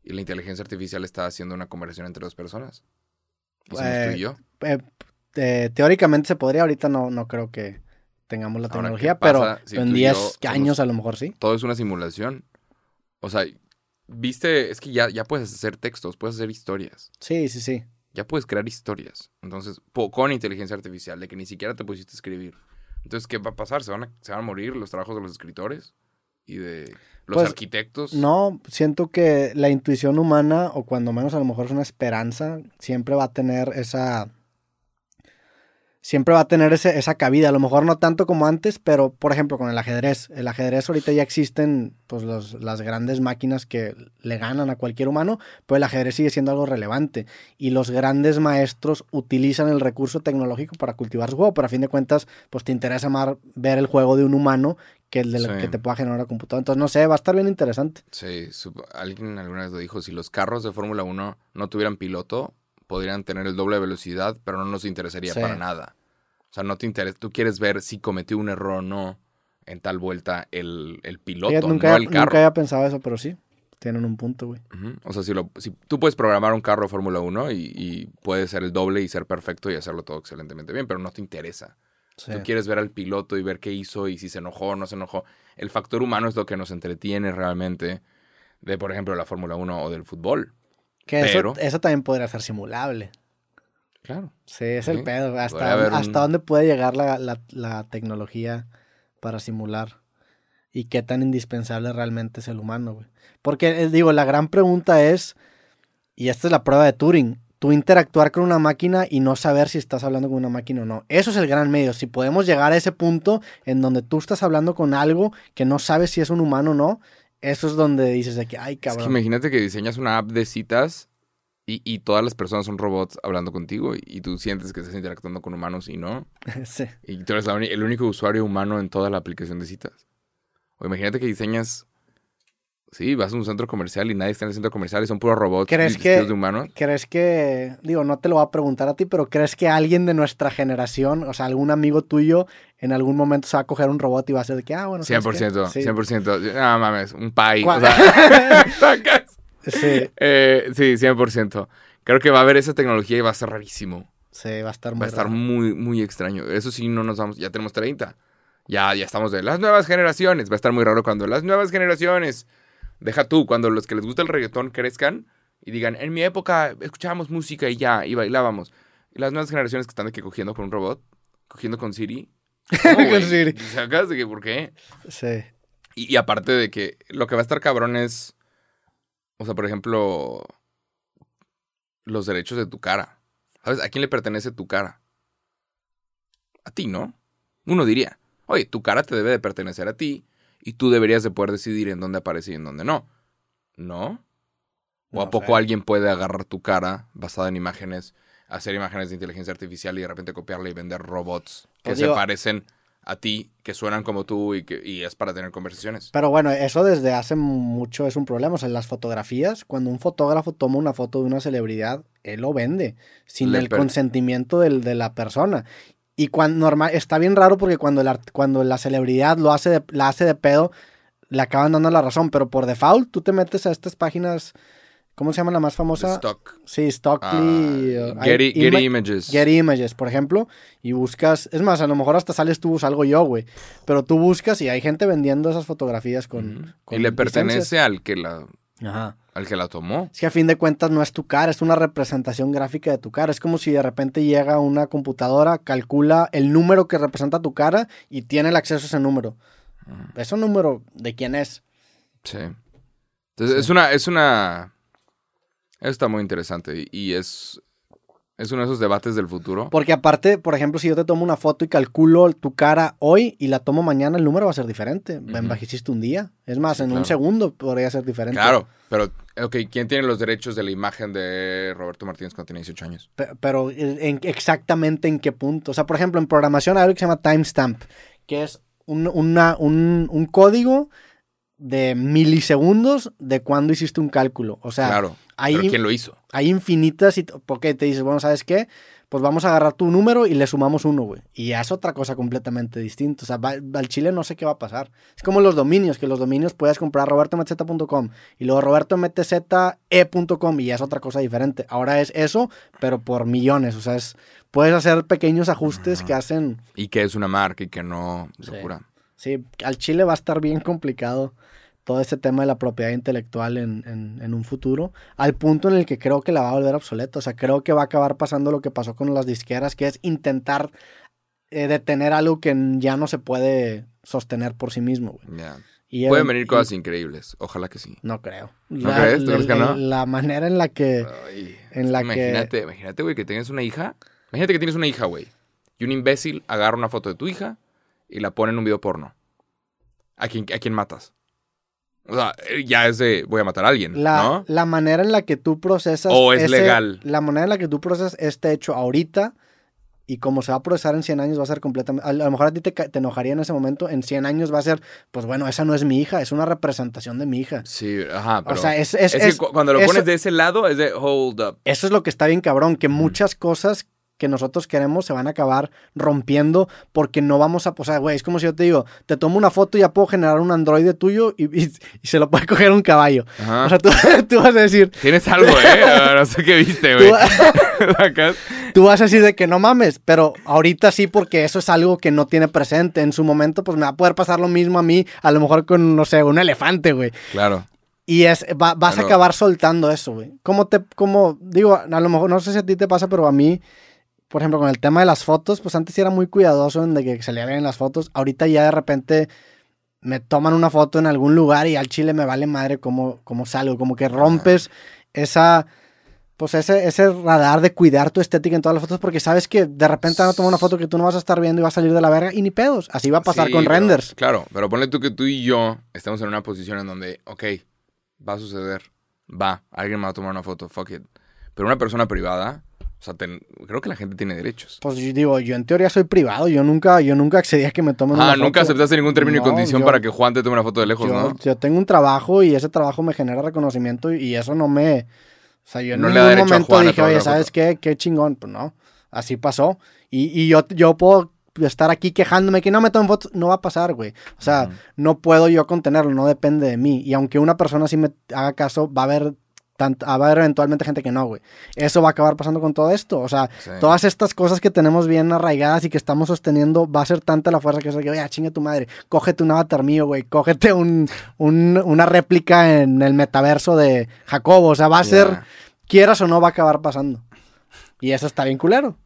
y la inteligencia artificial está haciendo una conversación entre dos personas. Y somos tú Eh, y yo. eh, eh, teóricamente se podría, ahorita no, no creo que tengamos la Ahora, tecnología, ¿qué pasa pero si en tú y 10 yo somos- años a lo mejor sí. Todo es una simulación. O sea, viste, es que ya, ya puedes hacer textos, puedes hacer historias. Sí, sí, sí. Ya puedes crear historias. Entonces, con inteligencia artificial, de que ni siquiera te pusiste a escribir. Entonces, ¿qué va a pasar? ¿Se van a, se van a morir los trabajos de los escritores? ¿Y de los Pues, arquitectos? No, siento que la intuición humana, o cuando menos a lo mejor es una esperanza, siempre va a tener esa. Siempre va a tener ese- esa cabida. A lo mejor no tanto como antes, pero por ejemplo con el ajedrez. El ajedrez ahorita ya existen pues los- las grandes máquinas que le ganan a cualquier humano, pero el ajedrez sigue siendo algo relevante. Y los grandes maestros utilizan el recurso tecnológico para cultivar su juego, pero a fin de cuentas, pues te interesa más ver el juego de un humano que el de Sí. que te pueda generar una computadora. Entonces, no sé, va a estar bien interesante. Sí, alguien alguna vez lo dijo, si los carros de Fórmula 1 no tuvieran piloto, podrían tener el doble de velocidad, pero no nos interesaría Sí. para nada. O sea, no te interesa, tú quieres ver si cometió un error o no en tal vuelta el, el piloto, Fíjate, nunca, no el carro. nunca había pensado eso, pero sí, tienen un punto, güey. O sea, si, lo, si tú puedes programar un carro de Fórmula 1 y, y puede ser el doble y ser perfecto y hacerlo todo excelentemente bien, pero no te interesa. Sí. Tú quieres ver al piloto y ver qué hizo y si se enojó o no se enojó. El factor humano es lo que nos entretiene realmente de, por ejemplo, la Fórmula 1 o del fútbol. Que eso- pero- eso, también podría ser simulable. Claro. Sí, es Sí, el pedo. Hasta, dónde puede llegar la, la- la tecnología para simular. y qué tan indispensable realmente es el humano, güey. Porque, eh, digo, la gran pregunta es, y esta es la prueba de Turing, tú interactuar con una máquina y no saber si estás hablando con una máquina o no. Eso es el gran medio. Si podemos llegar a ese punto en donde tú estás hablando con algo que no sabes si es un humano o no, eso es donde dices de que, ay, cabrón. Es que imagínate que diseñas una app de citas y, y todas las personas son robots hablando contigo y, y tú sientes que estás interactuando con humanos y no. [laughs] sí. Y tú eres la el único usuario humano en toda la aplicación de citas. O imagínate que diseñas... Sí, vas a un centro comercial y nadie está en el centro comercial y son puros robots ¿Crees que- de humanos. ¿Crees que, digo, no te lo voy a preguntar a ti, pero crees que alguien de nuestra generación, o sea, algún amigo tuyo, en algún momento se va a coger un robot y va a ser de que, ah, bueno, ¿sabes qué? 100%, Sí. 100%. No mames, un. ¿Cuál- O sea. [laughs] Sí, Eh, sí, 100%. Creo que va a haber esa tecnología y va a ser rarísimo. sí, va a estar muy Va a estar raro. muy, muy extraño. Eso sí, no nos vamos. Ya tenemos 30. Ya, ya estamos de las nuevas generaciones. Va a estar muy raro cuando las nuevas generaciones. Deja tú, cuando los que les gusta el reggaetón crezcan y digan, en mi época escuchábamos música y ya, y bailábamos. Y las nuevas generaciones que están de que cogiendo con un robot, cogiendo con Siri. [laughs] ¿Cómo, Con? Siri. ¿Sacas de que por qué? Sí. Y, y aparte de que lo que va a estar cabrón es. O sea, por ejemplo. Los derechos de tu cara. ¿Sabes? ¿A quién le pertenece tu cara? A ti, ¿no? Uno diría, oye, tu cara te debe de pertenecer a ti y tú deberías de poder decidir en dónde aparece y en dónde no. ¿No? ¿O No a poco alguien puede agarrar tu cara basada en imágenes, hacer imágenes de inteligencia artificial y de repente copiarla y vender robots que Pues se parecen a ti, que suenan como tú y, que, y es para tener conversaciones? Pero bueno, eso desde hace mucho es un problema. O sea, en las fotografías, cuando un fotógrafo toma una foto de una celebridad, él lo vende sin Le el consentimiento del- de la persona. Y cuando normal, está bien raro porque cuando, art- cuando la celebridad lo hace de, la hace de pedo, le acaban dando la razón. Pero por default, tú te metes a estas páginas, ¿cómo se llama la más famosa? Stock. Sí, Stockly. Ah, eh, Getty, ima- Images. Getty Images, por ejemplo, y buscas, es más, a lo mejor hasta sales tú, salgo yo, güey, pero tú buscas y hay gente vendiendo esas fotografías con... Y le licencias. pertenece al que la Ajá. Al que la tomó. Es que a fin de cuentas no es tu cara, es una representación gráfica de tu cara. Es como si de repente llega una computadora, calcula el número que representa tu cara y tiene el acceso a ese número. ¿Ese número de quién es? Sí. Entonces, es una, es una. Está muy interesante. Y, y es. Es uno de esos debates del futuro. Porque aparte, por ejemplo, si yo te tomo una foto y calculo tu cara hoy y la tomo mañana, el número va a ser diferente. Ujú. Envejeciste un día. Es más, Sí, en claro. un segundo podría ser diferente. Claro, pero, ok, ¿quién tiene los derechos de la imagen de Roberto Martínez cuando tenía 18 años? Pe- Pero en, exactamente en qué punto. O sea, por ejemplo, en programación hay algo que se llama timestamp, que es un, una- un, un código de milisegundos de cuando hiciste un cálculo. O sea, claro. hay, Pero ¿quién lo hizo? hay infinitas y porque te dices, bueno, ¿sabes qué? Pues vamos a agarrar tu número y le sumamos uno, güey. Y ya es otra cosa completamente distinta. O sea, va- al Chile no sé qué va a pasar. Es como los dominios, que los dominios puedes comprar robertomtz.com y luego robertomtze.com y ya es otra cosa diferente. Ahora es eso, pero por millones. O sea, es, puedes hacer pequeños ajustes que hacen... Y que es una marca y que no. Sí. Locura. Sí, al Chile va a estar bien complicado todo este tema de la propiedad intelectual en, en- en un futuro, al punto en el que creo que la va a volver obsoleta. O sea, creo que va a acabar pasando lo que pasó con las disqueras, que es intentar eh, detener algo que ya no se puede sostener por sí mismo. güey. Y Pueden venir y- cosas increíbles. Ojalá que sí. No creo. ¿No crees? ¿Tú crees que no? La manera en la que... Ay, en la que que- imagínate, imagínate, güey, que tengas una hija. Imagínate que tienes una hija, güey. Y un imbécil agarra una foto de tu hija y la pone en un video porno. ¿A quién, a quién matas? O sea, ya es de voy a matar a alguien, La, ¿no? la manera en la que tú procesas... O es legal. La manera en la que tú procesas este hecho ahorita y como se va a procesar en 100 años va a ser completamente... A lo mejor a ti te, te enojaría en ese momento, en 100 años va a ser, pues bueno, esa no es mi hija, es una representación de mi hija. Sí, ajá, pero... o sea, es... es- es, es- que cu- cuando lo eso- pones de ese lado es de hold up. Eso es lo que está bien cabrón, que muchas cosas que nosotros queremos se van a acabar rompiendo porque no vamos a, o sea, güey, es como si yo te digo, te tomo una foto y ya puedo generar un androide tuyo y, y- y se lo puede coger un caballo. Ajá. O sea, tú, [laughs] tú vas a decir, Tienes algo, ¿eh? [laughs] Ah, no sé qué viste, güey. [laughs] tú vas a decir de que no mames, pero ahorita sí porque eso es algo que no tiene presente. En su momento, pues me va a poder pasar lo mismo a mí, a lo mejor con, no sé, un elefante, güey. Claro. Y es, va- vas a acabar soltando eso, güey. ¿Cómo te, como, digo, a lo mejor, no sé si a ti te pasa, pero a mí, por ejemplo, con el tema de las fotos, pues antes era muy cuidadoso en de que se le vean las fotos. Ahorita ya de repente me toman una foto en algún lugar y al chile me vale madre cómo, cómo salgo. Como que rompes esa, pues ese, ese radar de cuidar tu estética en todas las fotos porque sabes que de repente van a tomar una foto que tú no vas a estar viendo y va a salir de la verga y ni pedos. Así va a pasar Sí, con pero- renders. Claro, pero ponle tú que tú y yo estamos en una posición en donde, ok, va a suceder, va, alguien me va a tomar una foto, fuck it. Pero una persona privada, o sea, ten- creo que la gente tiene derechos. Pues yo digo, yo en teoría soy privado, yo nunca, yo nunca accedí a que me tomen una Ah, nunca aceptaste ningún término y No, condición yo- para que Juan te tome una foto de lejos, yo, ¿no? yo tengo un trabajo y ese trabajo me genera reconocimiento y eso no me... O sea, yo en No ningún momento dije, oye, ¿sabes foto". qué? Qué chingón. Pues no, así pasó. Y, y yo, yo puedo estar aquí quejándome que no me tomen fotos, no va a pasar, güey. O sea, no puedo yo contenerlo, no depende de mí. Y aunque una persona sí me haga caso, va a haber... tant- va a haber eventualmente gente que no, güey. Eso va a acabar pasando con todo esto. O sea, Sí. todas estas cosas que tenemos bien arraigadas y que estamos sosteniendo, va a ser tanta la fuerza que es que, oye, chinga tu madre, cógete un avatar mío, güey, cógete un, un- una réplica en el metaverso de Jacobo. O sea, va a ser, quieras o no, va a acabar pasando. Y eso está bien culero.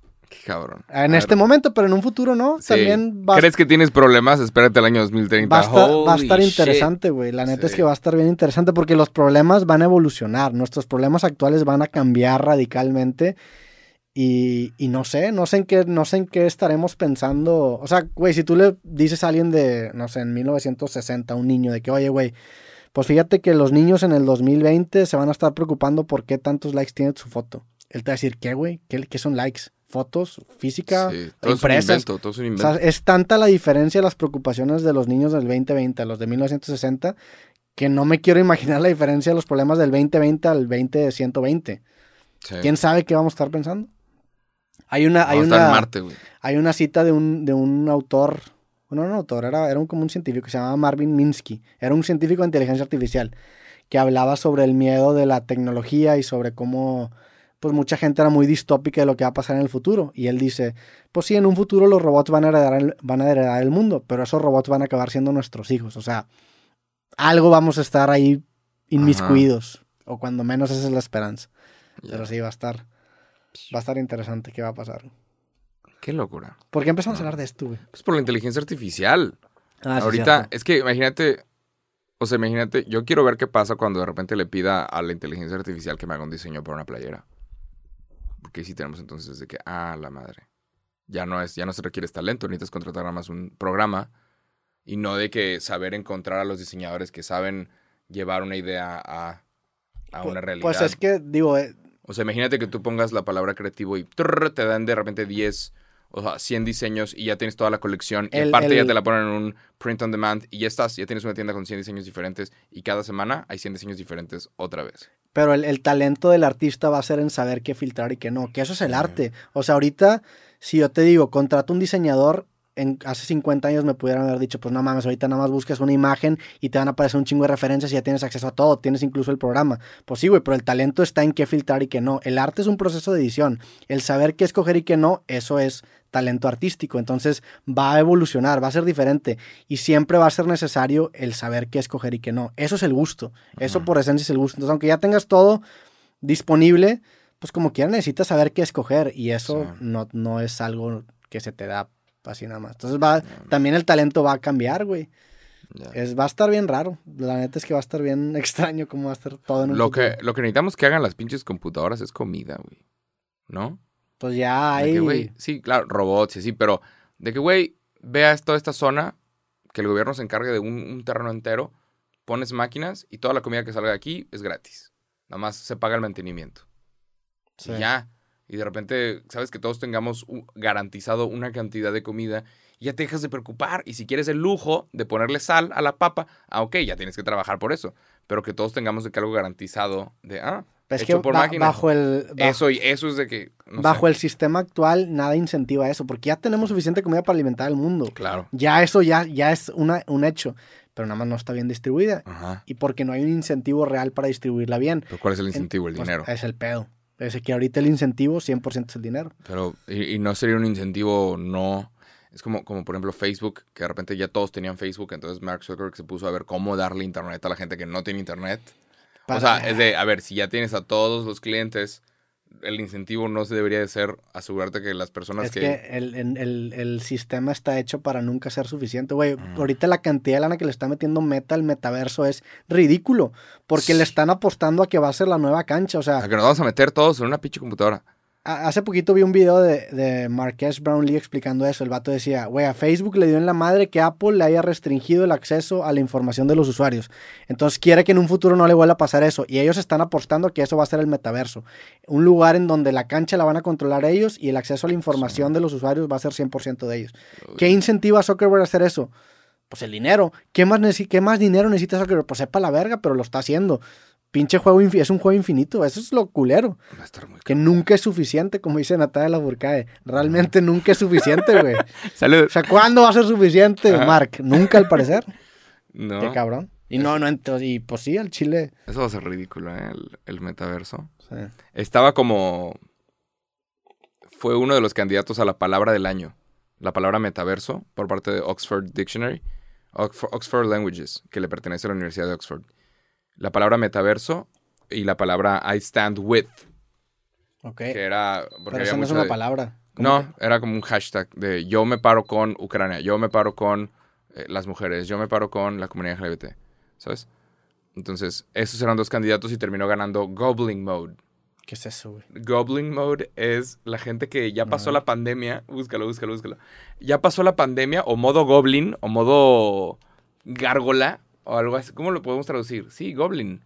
Qué cabrón. En A este ver, momento, pero en un futuro no. sí. También va, ¿Crees que tienes problemas? Espérate el año 2030. va a estar, va a estar interesante, güey. La neta es que va a estar bien interesante porque los problemas van a evolucionar. Nuestros problemas actuales van a cambiar radicalmente. Y, y no sé, no sé en qué, no sé en qué estaremos pensando. O sea, güey, si tú le dices a alguien de, no sé, en 1960, un niño, de que, oye, güey, pues fíjate que los niños en el 2020 se van a estar preocupando por qué tantos likes tiene su foto. Él te va a decir, ¿qué, güey? ¿Qué, qué son likes? ¿Fotos? ¿Física? Sí, todo es un ¿Impresas? invento, todo es un O invento. sea, es tanta la diferencia de las preocupaciones de los niños del 2020 a los de 1960 que no me quiero imaginar la diferencia de los problemas del 2020 al 2020. Sí. ¿Quién sabe qué vamos a estar pensando? Hay una, hay una, Marte, hay una cita de un, de un autor, no, no un autor, era, era un, como un científico que se llamaba Marvin Minsky. Era un científico de inteligencia artificial que hablaba sobre el miedo de la tecnología y sobre cómo pues mucha gente era muy distópica de lo que va a pasar en el futuro. Y él dice, pues sí, en un futuro los robots van a heredar el, van a heredar el mundo, pero esos robots van a acabar siendo nuestros hijos. O sea, algo vamos a estar ahí inmiscuidos. O cuando menos esa es la esperanza. Pero sí, va a estar, va a estar interesante qué va a pasar. Qué locura. ¿Por qué empezamos a hablar de esto, güey? Pues por la inteligencia artificial. Ah, Ahorita, es que imagínate, o sea, imagínate, yo quiero ver qué pasa cuando de repente le pida a la inteligencia artificial que me haga un diseño para una playera. Porque ahí sí tenemos entonces de que, ah, la madre. Ya no es, ya no se requiere talento, necesitas contratar nada más un programa y no de que saber encontrar a los diseñadores que saben llevar una idea a, a una realidad. Pues es que, digo, eh, O sea, imagínate que tú pongas la palabra creativo y trrr, te dan de repente 10, o sea, 100 diseños y ya tienes toda la colección. y El- aparte ya el- te la ponen en un print on demand y ya estás, ya tienes una tienda con 100 diseños diferentes y cada semana hay 100 diseños diferentes otra vez. Pero el, el talento del artista va a ser en saber qué filtrar y qué no, que eso es el arte. O sea, ahorita, si yo te digo, contrato un diseñador, en, hace 50 años me pudieran haber dicho, pues no mames, ahorita nada más buscas una imagen y te van a aparecer un chingo de referencias y ya tienes acceso a todo, tienes incluso el programa. Pues sí, güey, pero el talento está en qué filtrar y qué no. El arte es un proceso de edición. El saber qué escoger y qué no, eso es talento artístico. Entonces va a evolucionar, va a ser diferente y siempre va a ser necesario el saber qué escoger y qué no. Eso es el gusto. Eso por esencia es el gusto. Entonces, aunque ya tengas todo disponible, pues como quiera necesitas saber qué escoger y eso Sí. no, no es algo que se te da así nada más. Entonces va, también el talento va a cambiar, güey. Ya. Es, va a estar bien raro. La neta es que va a estar bien [laughs] extraño cómo va a estar todo en un Lo futuro. que, lo que necesitamos que hagan las pinches computadoras es comida, güey. ¿No? Pues ya De hay... que, güey, sí, claro, robots y así, pero de que, güey, veas toda esta zona, que el gobierno se encargue de un, un terreno entero, pones máquinas y toda la comida que salga de aquí es gratis. Nada más se paga el mantenimiento. Sí. Y ya. Y de repente, sabes que todos tengamos garantizado una cantidad de comida y ya te dejas de preocupar. Y si quieres el lujo de ponerle sal a la papa, ah, ok, ya tienes que trabajar por eso. Pero que todos tengamos de que algo garantizado de, ah, hecho que por máquina. bajo el... bajo- eso y eso es de que, no bajo sé. el sistema actual nada incentiva eso, porque ya tenemos suficiente comida para alimentar al mundo. Claro. Ya eso ya, ya es una, un hecho, pero nada más no está bien distribuida. Ajá. Y porque no hay un incentivo real para distribuirla bien. Pero ¿cuál es el incentivo? El Pues, dinero. Es el pedo. Es que ahorita el incentivo 100% es el dinero. Pero, y, y no sería un incentivo, no. Es como, como, por ejemplo, Facebook, que de repente ya todos tenían Facebook, entonces Mark Zuckerberg se puso a ver cómo darle internet a la gente que no tiene internet. O sea, es de, a ver, si ya tienes a todos los clientes el incentivo no se debería de ser asegurarte que las personas Es que... que el, el- el- el sistema está hecho para nunca ser suficiente, güey. Mm. Ahorita la cantidad de lana que le está metiendo Meta al metaverso es ridículo. Porque le están apostando a que va a ser la nueva cancha. O sea, A que nos vamos a meter todos en una pinche computadora. Hace poquito vi un video de, de Marques Brownlee explicando eso. El vato decía, güey, a Facebook le dio en la madre que Apple le haya restringido el acceso a la información de los usuarios. Entonces quiere que en un futuro no le vuelva a pasar eso. Y ellos están apostando que eso va a ser el metaverso. Un lugar en donde la cancha la van a controlar ellos y el acceso a la información de los usuarios va a ser 100% de ellos. ¿Qué incentiva a Zuckerberg a hacer eso? Pues el dinero. ¿Qué más, qué más dinero necesita Zuckerberg? Pues sepa la verga, pero lo está haciendo. Pinche juego, es un juego infinito. Eso es lo culero. Va a estar muy Que nunca es suficiente, como dice Natalia Lafourcade. Realmente nunca es suficiente, güey. [laughs] Salud. O sea, ¿cuándo va a ser suficiente, Ajá. Mark? Nunca, al parecer. No. Qué cabrón. Y no, no, entonces, y pues sí, al Chile. Eso va a ser ridículo, ¿eh? El, el metaverso. sí. Estaba como... Fue uno de los candidatos a la palabra del año. La palabra metaverso por parte de Oxford Dictionary. Oxford, Oxford Languages, que le pertenece a la Universidad de Oxford. La palabra metaverso y la palabra I stand with, Ok. que era... Porque Pero había eso no es una de- palabra. ¿Cómo No, era como un hashtag de yo me paro con Ucrania, yo me paro con eh, las mujeres, yo me paro con la comunidad LGBT, ¿sabes? Entonces, esos eran dos candidatos y terminó ganando Goblin Mode. ¿Qué es eso, güey? Goblin Mode es la gente que ya pasó la pandemia, búscalo, búscalo, búscalo. Ya pasó la pandemia o modo Goblin o modo gárgola o algo así. ¿Cómo lo podemos traducir? Sí, Goblin.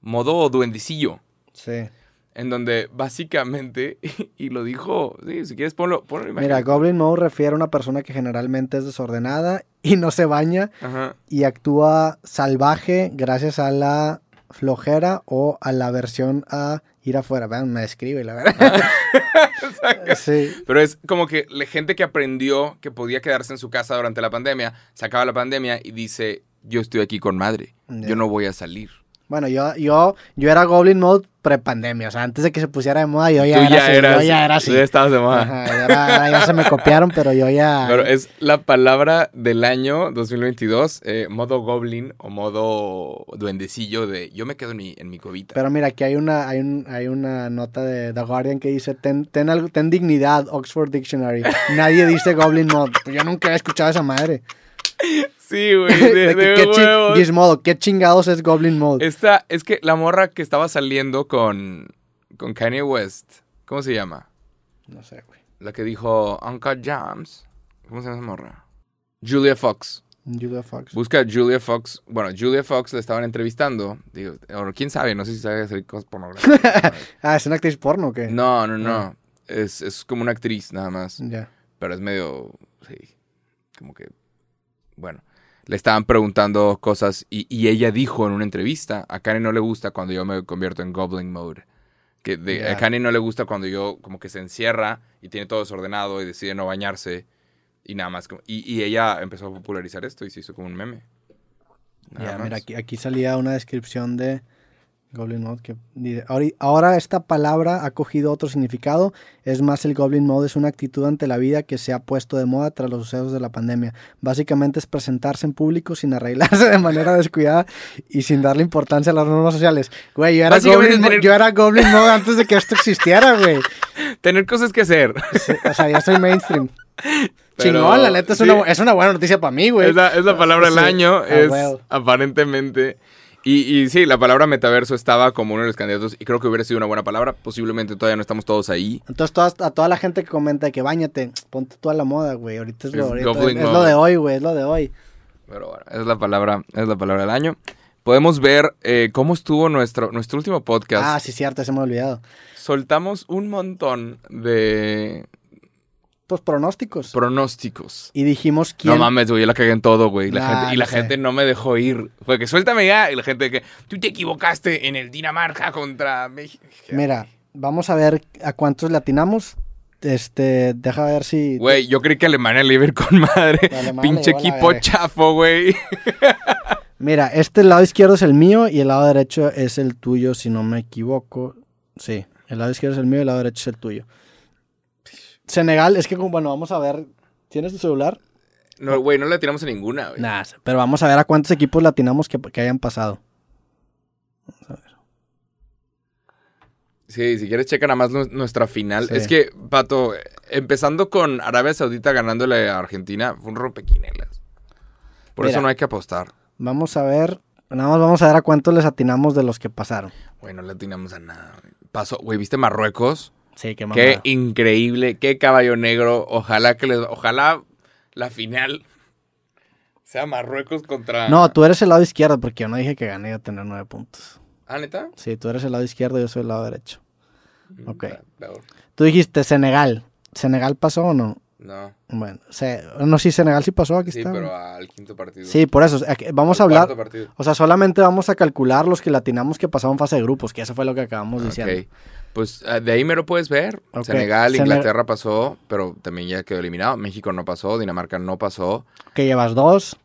Modo duendecillo. Sí. En donde básicamente, [laughs] y lo dijo, sí, si quieres ponlo, ponlo Mira. Goblin Mode refiere a una persona que generalmente es desordenada y no se baña Ajá. y actúa salvaje gracias a la flojera o a la aversión a ir afuera. Vean, me describe, la verdad. [laughs] sí. Pero es como que la gente que aprendió que podía quedarse en su casa durante la pandemia, se acaba la pandemia y dice, yo estoy aquí con madre, yo no voy a salir. Bueno, yo, yo, yo era Goblin Mode pre-pandemia. O sea, antes de que se pusiera de moda, yo ya Tú era ya así. eras, yo ya era así. tú ya estabas de moda. Ajá, ya, era- ya se me copiaron, pero yo ya. Pero es la palabra del año 2022, eh, modo goblin o modo duendecillo de yo me quedo en mi, en mi cobita. Pero mira, aquí hay una, hay un, hay una nota de The Guardian que dice, ten, ten, algo- ten dignidad, Oxford Dictionary. Nadie dice Goblin Mode. Yo nunca he escuchado esa madre. Sí, güey, [laughs] de, qué chi-. Gizmodo, ¿qué chingados es Goblin Mode? Esta, es que la morra que estaba saliendo con, con Kanye West, ¿cómo se llama? No sé, güey. La que dijo Uncut Jams. ¿Cómo se llama esa morra? Julia Fox. Julia Fox. Busca Julia Fox. Bueno, Julia Fox la estaban entrevistando. Digo, o quién sabe, no sé si sabe hacer cosas pornográficas. [laughs] Ah, ¿es una actriz porno o qué? no, no, no. Ah. Es, es como una actriz nada más. Ya. Pero es medio. Sí. Como que. Bueno. Le estaban preguntando cosas y, y ella dijo en una entrevista: A Kanye no le gusta cuando yo me convierto en Goblin Mode. Que de- a Kanye no le gusta cuando yo como que se encierra y tiene todo desordenado y decide no bañarse y nada más. como- Y, y ella empezó a popularizar esto y se hizo como un meme. Ya, mira, aquí, aquí salía una descripción de Goblin Mode que dice, "Ahori- ahora esta palabra ha cogido otro significado, es más el Goblin Mode es una actitud ante la vida que se ha puesto de moda tras los sucesos de la pandemia. Básicamente es presentarse en público sin arreglarse [laughs] de manera descuidada y sin darle importancia a las normas sociales. Güey, yo era, Goblin, tener- yo era Goblin Mode antes de que esto existiera, güey. [laughs] Tener cosas que hacer. O sea, ya soy mainstream. [laughs] Pero, Chingón, la neta es, sí. una, es una buena noticia para mí, güey. Es la, es la palabra del Sí. año, es aparentemente. Y, y sí, la palabra metaverso estaba como uno de los candidatos y creo que hubiera sido una buena palabra. Posiblemente todavía no estamos todos ahí. Entonces, todas- a toda la gente que comenta que bañate, ponte tú a la moda, güey. Ahorita es, lo, Es ahorita Goblin es lo de hoy, güey. Es lo de hoy. Pero bueno, es la palabra, es la palabra del año. Podemos ver eh, cómo estuvo nuestro, nuestro último podcast. Ah, sí, cierto, se me ha olvidado. Soltamos un montón de Pues pronósticos. pronósticos. y dijimos quién. No mames, güey, yo la cagué en todo, güey. La Nah, gente, y la no sé. gente no me dejó ir. Fue que suéltame ya. Y la gente que tú te equivocaste en el Dinamarca contra México. Mira, vamos a ver a cuántos le atinamos. Este, deja ver si. Güey, yo creí que Alemania le iba a ir con madre. [laughs] Pinche equipo chafo, güey. [laughs] Mira, este lado izquierdo es el mío y el lado derecho es el tuyo, si no me equivoco. Sí, el lado izquierdo es el mío y el lado derecho es el tuyo. Senegal, es que, como- bueno, vamos a ver. ¿Tienes tu celular? No, güey, no le tiramos a ninguna, güey. Nah, pero vamos a ver a cuántos equipos latinamos que, que hayan pasado. Sí, si quieres checa nada más nu- nuestra final. Sí. Es que, Pato, empezando con Arabia Saudita ganándole a Argentina, fue un rompequinelas. Por Mira. eso no hay que apostar. Vamos a ver. Nada más vamos a ver a cuánto les atinamos de los que pasaron. Güey, no le atinamos a nada. Pasó, güey, ¿viste Marruecos? Sí, qué Qué increíble, qué caballo negro. Ojalá que les, ojalá la final sea Marruecos contra. No, tú eres el lado izquierdo porque yo no dije que gané a tener nueve puntos. ¿Ah, neta? Sí, tú eres el lado izquierdo y yo soy el lado derecho. Ok. Mm, peor. Tú dijiste Senegal. ¿Senegal pasó o no? No. Bueno, se- no, sí, Senegal sí pasó, aquí Sí, está. pero al quinto partido. Sí, por eso. aquí- Vamos a hablar. partido. O sea, solamente vamos a calcular los que latinamos que pasaron fase de grupos, que eso fue lo que acabamos diciendo. Ok. Pues ah, de ahí me lo puedes ver. Senegal, Sene- Inglaterra pasó, pero también ya quedó eliminado. México no pasó, Dinamarca no pasó, Que llevas dos.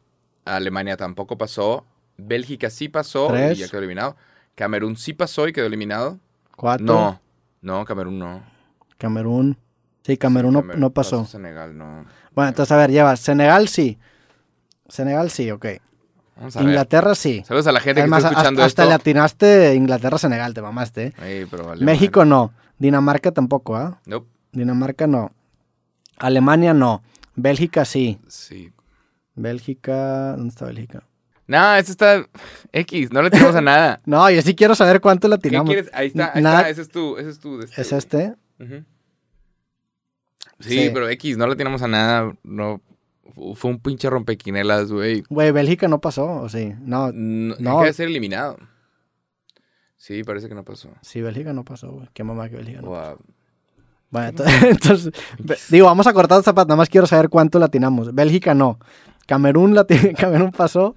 Alemania tampoco pasó, Bélgica sí pasó Tres. y ya quedó eliminado. Camerún sí pasó y quedó eliminado. Cuatro. No, no, Camerún no. Camerún. Sí, Camerún no, no pasó. Senegal no. Bueno, entonces a ver, llevas Senegal sí. Senegal sí, ok. Vamos a ver. Inglaterra sí. Saludos a la gente Además, que está escuchando hasta, hasta esto. le atinaste Inglaterra-Senegal, te mamaste. ¿eh? Ey, pero vale, México no. Dinamarca tampoco, ¿ah? madre. Nope. Dinamarca no. Alemania no. Bélgica sí. Sí. Bélgica. ¿Dónde está Bélgica? No, este está X, no le tiramos a [laughs] nada. No, yo sí quiero saber cuánto le ¿Qué atinamos. quieres? Ahí está, ahí está, ese es tu, ese es tu. de ¿Es este? Sí, Sí. pero X, no le tiramos a nada. No, fu- fue un pinche rompequinelas, güey. Güey, Bélgica no pasó, ¿o sí? No, No, No. De ser eliminado. Sí, parece que no pasó. sí, Bélgica no pasó, güey. Qué mamá que Bélgica no O a- Bueno, ento- [laughs] entonces, digo, vamos a cortar esta parte, nada más quiero saber cuánto latinamos. Bélgica no. Camerún, lati- [laughs] Camerún pasó.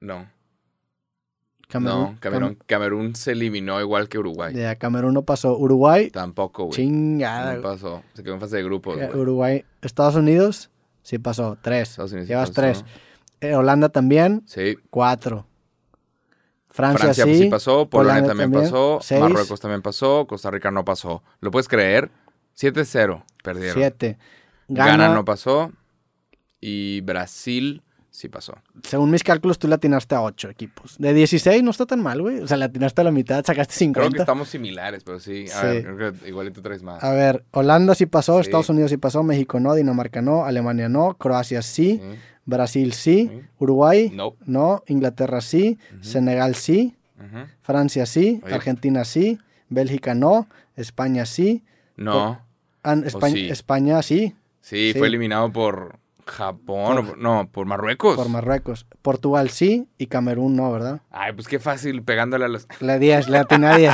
No, Camerún, no, Camerún, Camerún se eliminó igual que Uruguay. Camerún no pasó. Uruguay, Tampoco, güey. chingada. No pasó. Se quedó en fase de grupos. Uruguay, Estados Unidos, sí pasó. Tres. Llevas pasó. tres. Eh, Holanda también, Sí. cuatro. Francia, Francia sí. sí pasó, Polonia también, pasó, seis. Marruecos también pasó, Costa Rica no pasó. ¿Lo puedes creer? 7-0 perdieron. Siete. Ghana, Ghana, no pasó y Brasil sí pasó. según mis cálculos, tú latinaste a ocho equipos. De 16 no está tan mal, güey. O sea, latinaste a la mitad, sacaste Creo 50. que estamos similares, pero sí. A Sí. ver, creo que igual tú traes más. A ver, Holanda sí pasó, Sí. Estados Unidos sí pasó, México no, Dinamarca no, Alemania no, Croacia sí, Sí. Brasil sí. Uruguay no, Inglaterra sí, Senegal sí. Francia sí, Oye. Argentina sí, Bélgica no, España sí, No. España, sí? España sí, Sí, Sí. fue eliminado por Japón. por- no, por Marruecos. por Marruecos, Portugal sí y Camerún no, ¿verdad? Ay, pues qué fácil pegándole a los. Le 10, le atiné a 10.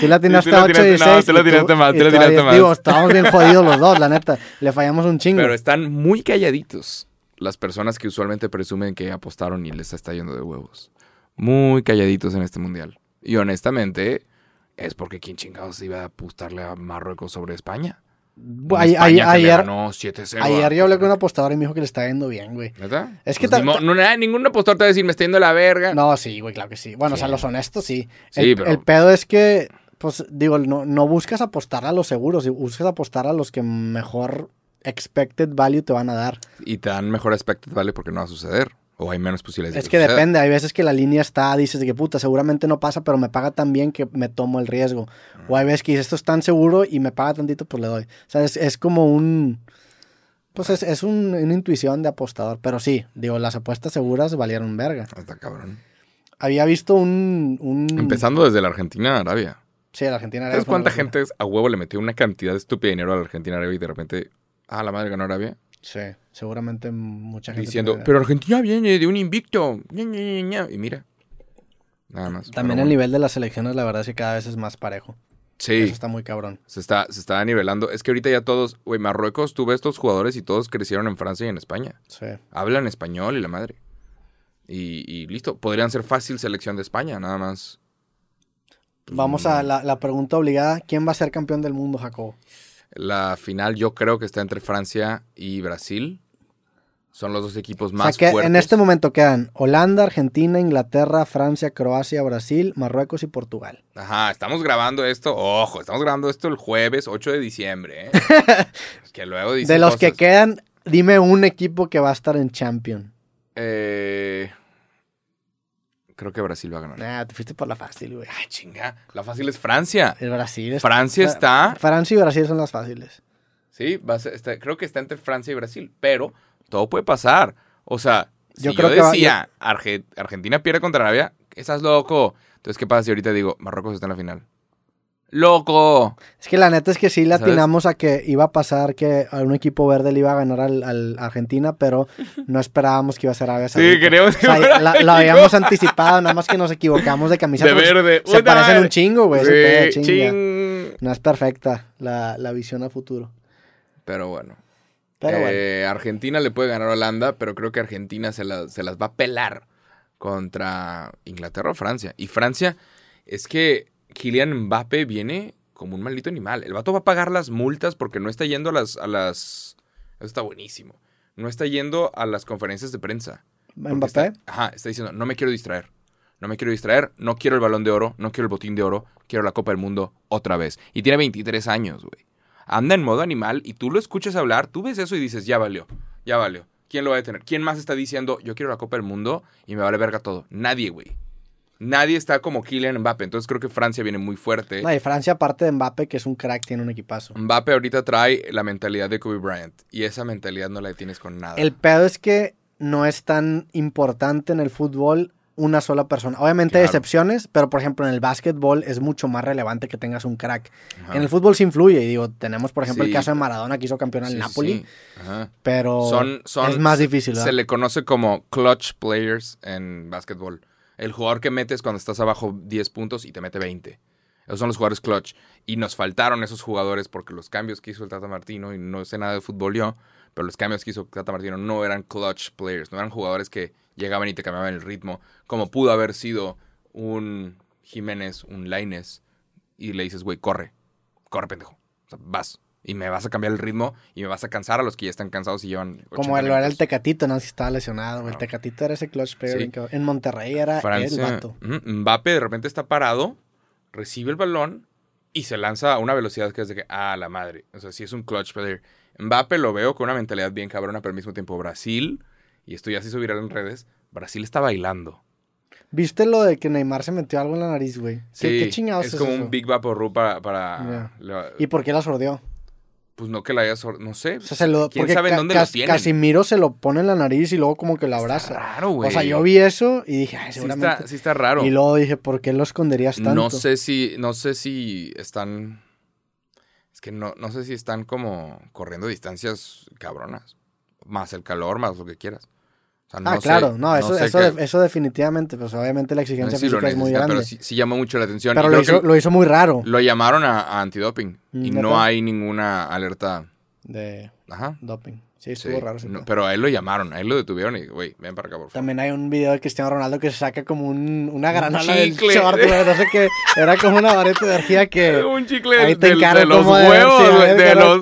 Tú le atinaste a 8 y atinaste- no, 6. tú le y tú- atinaste más, y tú le tú a atinaste 10. más. Digo, estábamos bien jodidos los dos, la neta. Le fallamos un chingo. Pero están muy calladitos las personas que usualmente presumen que apostaron y les está yendo de huevos. Muy calladitos en este mundial. Y honestamente, es porque quién chingados iba a apostarle a Marruecos sobre España. España le ayer, ganó 7-0 a ayer yo hablé con un apostador y me dijo que le está yendo bien, güey. ¿Neta? Es que Pues no, nada, ningún apostador te va a decir, me está yendo la verga. No, sí, güey, claro que sí. Bueno, o sea, los honestos sí. Sí, el, pero- el pedo es que, pues, digo, no, no buscas apostar a los seguros, buscas apostar a los que mejor expected value te van a dar. Y te dan mejor expected value porque no va a suceder. O hay menos posibilidades de Es que depende, hay veces que la línea está, dices de que puta, seguramente no pasa, pero me paga tan bien que me tomo el riesgo. O hay veces que dices, esto es tan seguro y me paga tantito, pues le doy. O sea, es, es como un... Pues es, es un- una intuición de apostador. Pero sí, digo, las apuestas seguras valieron verga. Está cabrón. Había visto un... un... Empezando desde la Argentina a Arabia. Sí, la Argentina. ¿Sabes fue una cuánta gente a huevo le metió una cantidad estúpida de dinero a la Argentina Arabia y de repente, ah, la madre ganó Arabia? Sí, seguramente mucha gente. Diciendo, pero Argentina viene de un invicto. Y mira, nada más. También el bueno. nivel de las selecciones, la verdad es que cada vez es más parejo. Sí, Eso está muy cabrón. se está, se está nivelando. Es que ahorita ya todos, güey, Marruecos, tuve estos jugadores y todos crecieron en Francia y en España. Sí. Hablan español y la madre. Y, y listo, podrían ser fácil selección de España, nada más. Vamos a la, la pregunta obligada. ¿Quién va a ser campeón del mundo, Jacobo? La final yo creo que está entre Francia y Brasil. Son los dos equipos O más sea, que fuertes. en este momento quedan Holanda, Argentina, Inglaterra, Francia, Croacia, Brasil, Marruecos y Portugal. Ajá, estamos grabando esto, ojo, estamos grabando esto el jueves 8 de diciembre, ¿eh? [laughs] que luego dicen De los que quedan, dime un equipo que va a estar en Champion. Eh, creo que Brasil va a ganar. Nah, te fuiste por la fácil, güey. Ay, chinga. La fácil es Francia. El Brasil es- Francia Fra- está. Francia y Brasil son las fáciles. Sí, va a ser- está- creo que está entre Francia y Brasil. Pero todo puede pasar. O sea, si Yo yo, creo que va- decía Arge- Argentina pierde contra Arabia, estás loco. Entonces, ¿qué pasa si ahorita digo Marruecos está en la final? ¡Loco! Es que la neta es que sí le ¿Sabes? atinamos a que iba a pasar que a un equipo verde le iba a ganar al, al Argentina, pero [laughs] no esperábamos que iba a ser Arabia Saudita. queríamos O sea, la- lo habíamos anticipado, nada más que nos equivocamos de camisa. De verde. Se parecen un chingo, güey. Sí, ching. No es perfecta la, la visión a futuro. Pero bueno. Pero bueno. Eh, Argentina le puede ganar a Holanda, pero creo que Argentina se, la- se las va a pelar contra Inglaterra o Francia. Y Francia, es que Kylian Mbappé viene como un maldito animal. El vato va a pagar las multas porque no está yendo a las... A las eso está buenísimo. No está yendo a las conferencias de prensa. Mbappé. está- ajá, está diciendo, no me quiero distraer. No me quiero distraer, no quiero el balón de oro, no quiero el botín de oro, quiero la Copa del Mundo otra vez. Y tiene 23 años, güey. Anda en modo animal y tú lo escuchas hablar, tú ves eso y dices, ya valió, ya valió. ¿Quién lo va a detener? ¿Quién más está diciendo, yo quiero la Copa del Mundo y me vale verga todo? Nadie, güey. Nadie está como Kylian Mbappé. Entonces creo que Francia viene muy fuerte. No, y Francia, aparte de Mbappé, que es un crack, tiene un equipazo. Mbappé ahorita trae la mentalidad de Kobe Bryant. Y esa mentalidad no la tienes con nada. El pedo es que no es tan importante en el fútbol una sola persona. Obviamente hay excepciones, pero por ejemplo en el básquetbol es mucho más relevante que tengas un crack. Ajá. En el fútbol sí influye, y digo, tenemos por ejemplo Sí. el caso de Maradona que hizo campeón al Sí, Napoli, sí. Ajá. pero son, son, es más difícil, ¿verdad? Se le conoce como clutch players en básquetbol. El jugador que metes cuando estás abajo 10 puntos y te mete 20. Esos son los jugadores clutch. Y nos faltaron esos jugadores porque los cambios que hizo el Tata Martino, y no sé nada de fútbol yo, pero los cambios que hizo Tata Martino no eran clutch players, no eran jugadores que llegaban y te cambiaban el ritmo, como pudo haber sido un Jiménez, un Laines, y le dices, güey, corre, corre, pendejo. O sea, vas. Y me vas a cambiar el ritmo y me vas a cansar a los que ya están cansados y llevan. Como 80 lo era el. Tecatito, no si estaba lesionado. El. Tecatito era ese clutch player. Sí. En Monterrey era el Francia. vato. Ujú, Mbappé de repente está parado, recibe el balón y se lanza a una velocidad que es de que, ah, la madre. O sea, sí es un clutch player. Mbappé lo veo con una mentalidad bien cabrona, pero al mismo tiempo Brasil, y esto ya se hizo viral en redes, Brasil está bailando. ¿Viste lo de que Neymar se metió algo en la nariz, güey? ¿Qué, Sí, qué chingados es es como eso? un Big Vaporru para... para la- ¿Y por qué la sordió? pues no que la haya... sor- No sé. O sea, se lo, ¿Quién porque sabe dónde lo tienen? Casimiro se lo pone en la nariz y luego como que lo Está abraza. raro, güey. O sea, yo vi eso y dije, ay, Sí seguramente. está, sí está raro. Y luego dije, ¿por qué lo esconderías tanto? No sé si, no sé si están. Es que no, no sé si están como corriendo distancias cabronas. Más el calor, más lo que quieras. O sea, no ah, sé- claro, no, eso, sé eso, de- eso definitivamente, pues obviamente la exigencia física es muy grande. pero sí, sí llama mucho la atención. Pero lo hizo, que lo hizo muy raro. lo llamaron a, a antidoping. Mm, y no hay ninguna alerta. De Ajá. doping. Sí, Sí. estuvo raro. No, pedo. pero a él lo llamaron, a él lo detuvieron y, güey, ven para acá, por favor. También hay un video de Cristiano Ronaldo que se saca como un, una Un granola del chicle. sé qué. Era como una vareta de energía que... [laughs] Un chicle ahí te del- encargo de los huevos, de los...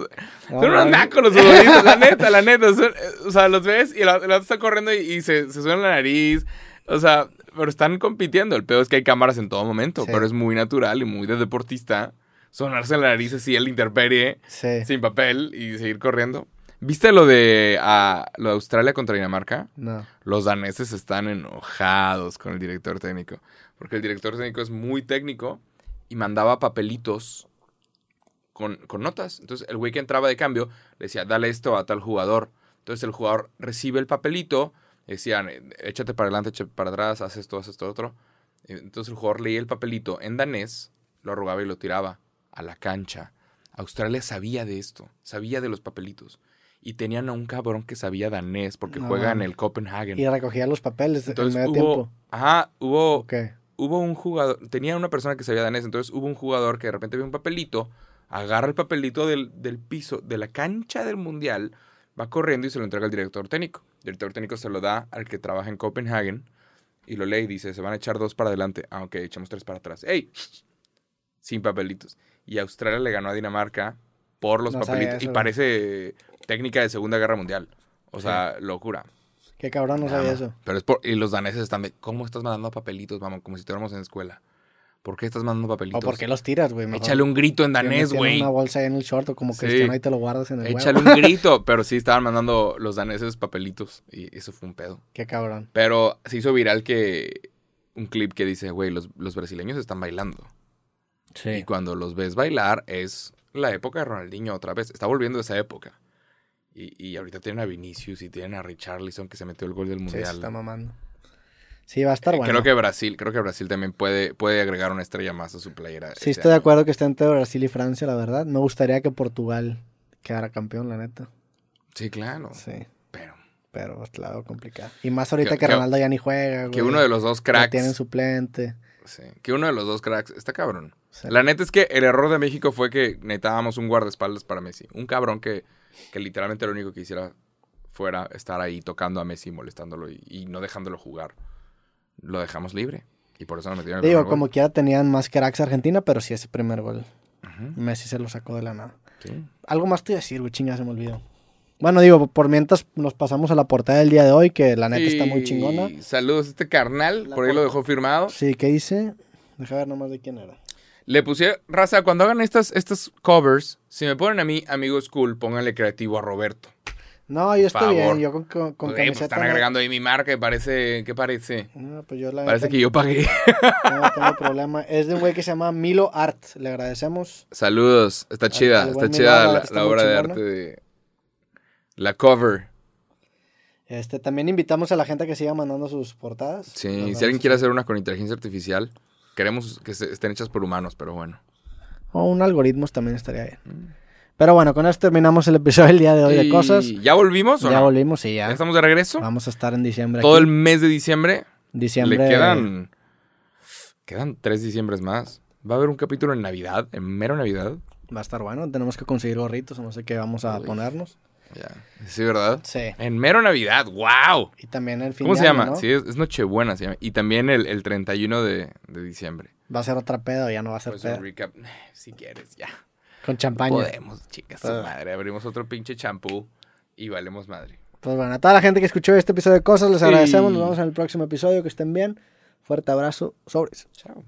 No, Son unos nacos los futbolistas, la neta, la neta. son- o sea, los ves y el el otro está corriendo y, y se, se suena la nariz. O sea, pero están compitiendo. El peor es que hay cámaras en todo momento, Sí. pero es muy natural y muy de deportista sonarse la nariz así al interperie, Sí. sin papel y seguir corriendo. ¿Viste lo de, ah, lo de Australia contra Dinamarca? No. Los daneses están enojados con el director técnico. Porque el director técnico es muy técnico y mandaba papelitos con, con notas. Entonces el güey que entraba de cambio le decía, dale esto a tal jugador. Entonces el jugador recibe el papelito, le decían, échate para adelante, échate para atrás, haz esto, haz esto, otro. Entonces el jugador leía el papelito en danés, lo arrugaba y lo tiraba a la cancha. Australia sabía de esto, sabía de los papelitos. Y tenían a un cabrón que sabía danés porque No juega en el Copenhagen. Y recogía los papeles en Entonces medio hubo, tiempo. ajá, hubo, Ok. hubo un jugador, tenía una persona que sabía danés, entonces hubo un jugador que de repente ve un papelito, agarra el papelito del, del piso, de la cancha del mundial, va corriendo y se lo entrega al director técnico. El director técnico se lo da al que trabaja en Copenhagen y lo lee y dice, se van a echar dos para adelante, aunque echamos tres para atrás. ¡Ey! Sin papelitos. Y Australia le ganó a Dinamarca por los No papelitos. eso, y parece técnica de Segunda Guerra Mundial. O sea, locura. Qué cabrón, no sabía eso. Pero es por, y los daneses están de, ¿cómo estás mandando papelitos, mamá? Como si estuviéramos en escuela. ¿Por qué estás mandando ¿O papelitos? por qué los tiras, güey? Échale un grito en danés, güey. una bolsa ahí en el short o como Sí. cristiano ahí te lo guardas en el Échale huevo. un [laughs] grito. Pero sí estaban mandando los daneses papelitos. Y eso fue un pedo. Qué cabrón. Pero se hizo viral que un clip que dice, güey, los, los brasileños están bailando. Y Sí. cuando los ves bailar es la época de Ronaldinho otra vez. Está volviendo esa época. Y, y ahorita tienen a Vinicius y tienen a Richarlison que se metió el gol del Sí, se Mundial. está mamando. Sí, va a estar bueno. Creo que Brasil, creo que Brasil también puede, puede agregar una estrella más a su playera. Sí, este estoy de acuerdo que está entre Brasil y Francia, la verdad. Me gustaría que Portugal quedara campeón, la neta. Sí, claro. Sí, Pero pero es la veo complicado. Y más ahorita Que- que, que- Ronaldo ya ni juega, güey. que uno de los dos cracks. tienen suplente. sí, que uno de los dos cracks está cabrón. Sí. La neta es que el error de México fue que necesitábamos un guardaespaldas para Messi. Un cabrón que, que literalmente lo único que hiciera fuera estar ahí tocando a Messi, molestándolo y, y no dejándolo jugar. Lo dejamos libre. Y por eso nos metieron el Digo, primer como gol. quiera tenían más cracks Argentina, pero sí ese primer gol. Messi se lo sacó de la nada. sí. Algo más te iba a decir, güey, chinga, se me olvidó. Bueno, digo, por mientras nos pasamos a la portada del día de hoy, que la neta está muy chingona. Saludos a este carnal. La por ahí lo dejó firmado. Sí, ¿qué dice? Deja ver nomás de quién era. Le puse, raza, cuando hagan estas, estas covers, si me ponen a mí, amigos cool, pónganle creativo a Roberto. No, yo estoy bien, yo con, con, con Güey, pues están agregando ahí mi marca y parece, ¿qué parece? No, pues yo la Parece que yo pagué. No tengo [laughs] problema. Es de un güey que se llama Milo Art. Le agradecemos. Saludos, está chida, al está chida la, está la muy obra de arte de la cover. Este, también invitamos a la gente a que siga mandando sus portadas. Sí, si alguien quiere hacer una con inteligencia artificial, queremos que estén hechas por humanos, pero bueno. O un algoritmos también estaría bien. Pero bueno, con esto terminamos el episodio del día de hoy de Mm. ¿Y cosas. ¿Ya volvimos o Ya no? volvimos y ¿Ya ya. estamos de regreso? Vamos a estar en diciembre. Todo el mes de diciembre. diciembre. Le quedan. Quedan tres diciembres más. Va a haber un capítulo en Navidad, en mero Navidad. Va a estar bueno. Tenemos que conseguir gorritos no sé qué vamos a Uy. ponernos. Ya. Sí, ¿verdad? Sí. En mero Navidad, wow. Y también el fin ¿Cómo de se año, llama? ¿no? Sí, es, es Nochebuena, se llama. Y también el, el 31 de, de diciembre. Va a ser otra peda o ya no va a ser Pues peda. un recap, [laughs] si quieres, ya. Con champaña. Podemos, chicas, su Ah. madre. Abrimos otro pinche champú y valemos madre. Pues bueno, a toda la gente que escuchó este episodio de cosas, les Sí. agradecemos. Nos vemos en el próximo episodio. Que estén bien. Fuerte abrazo. Sobres. Chao.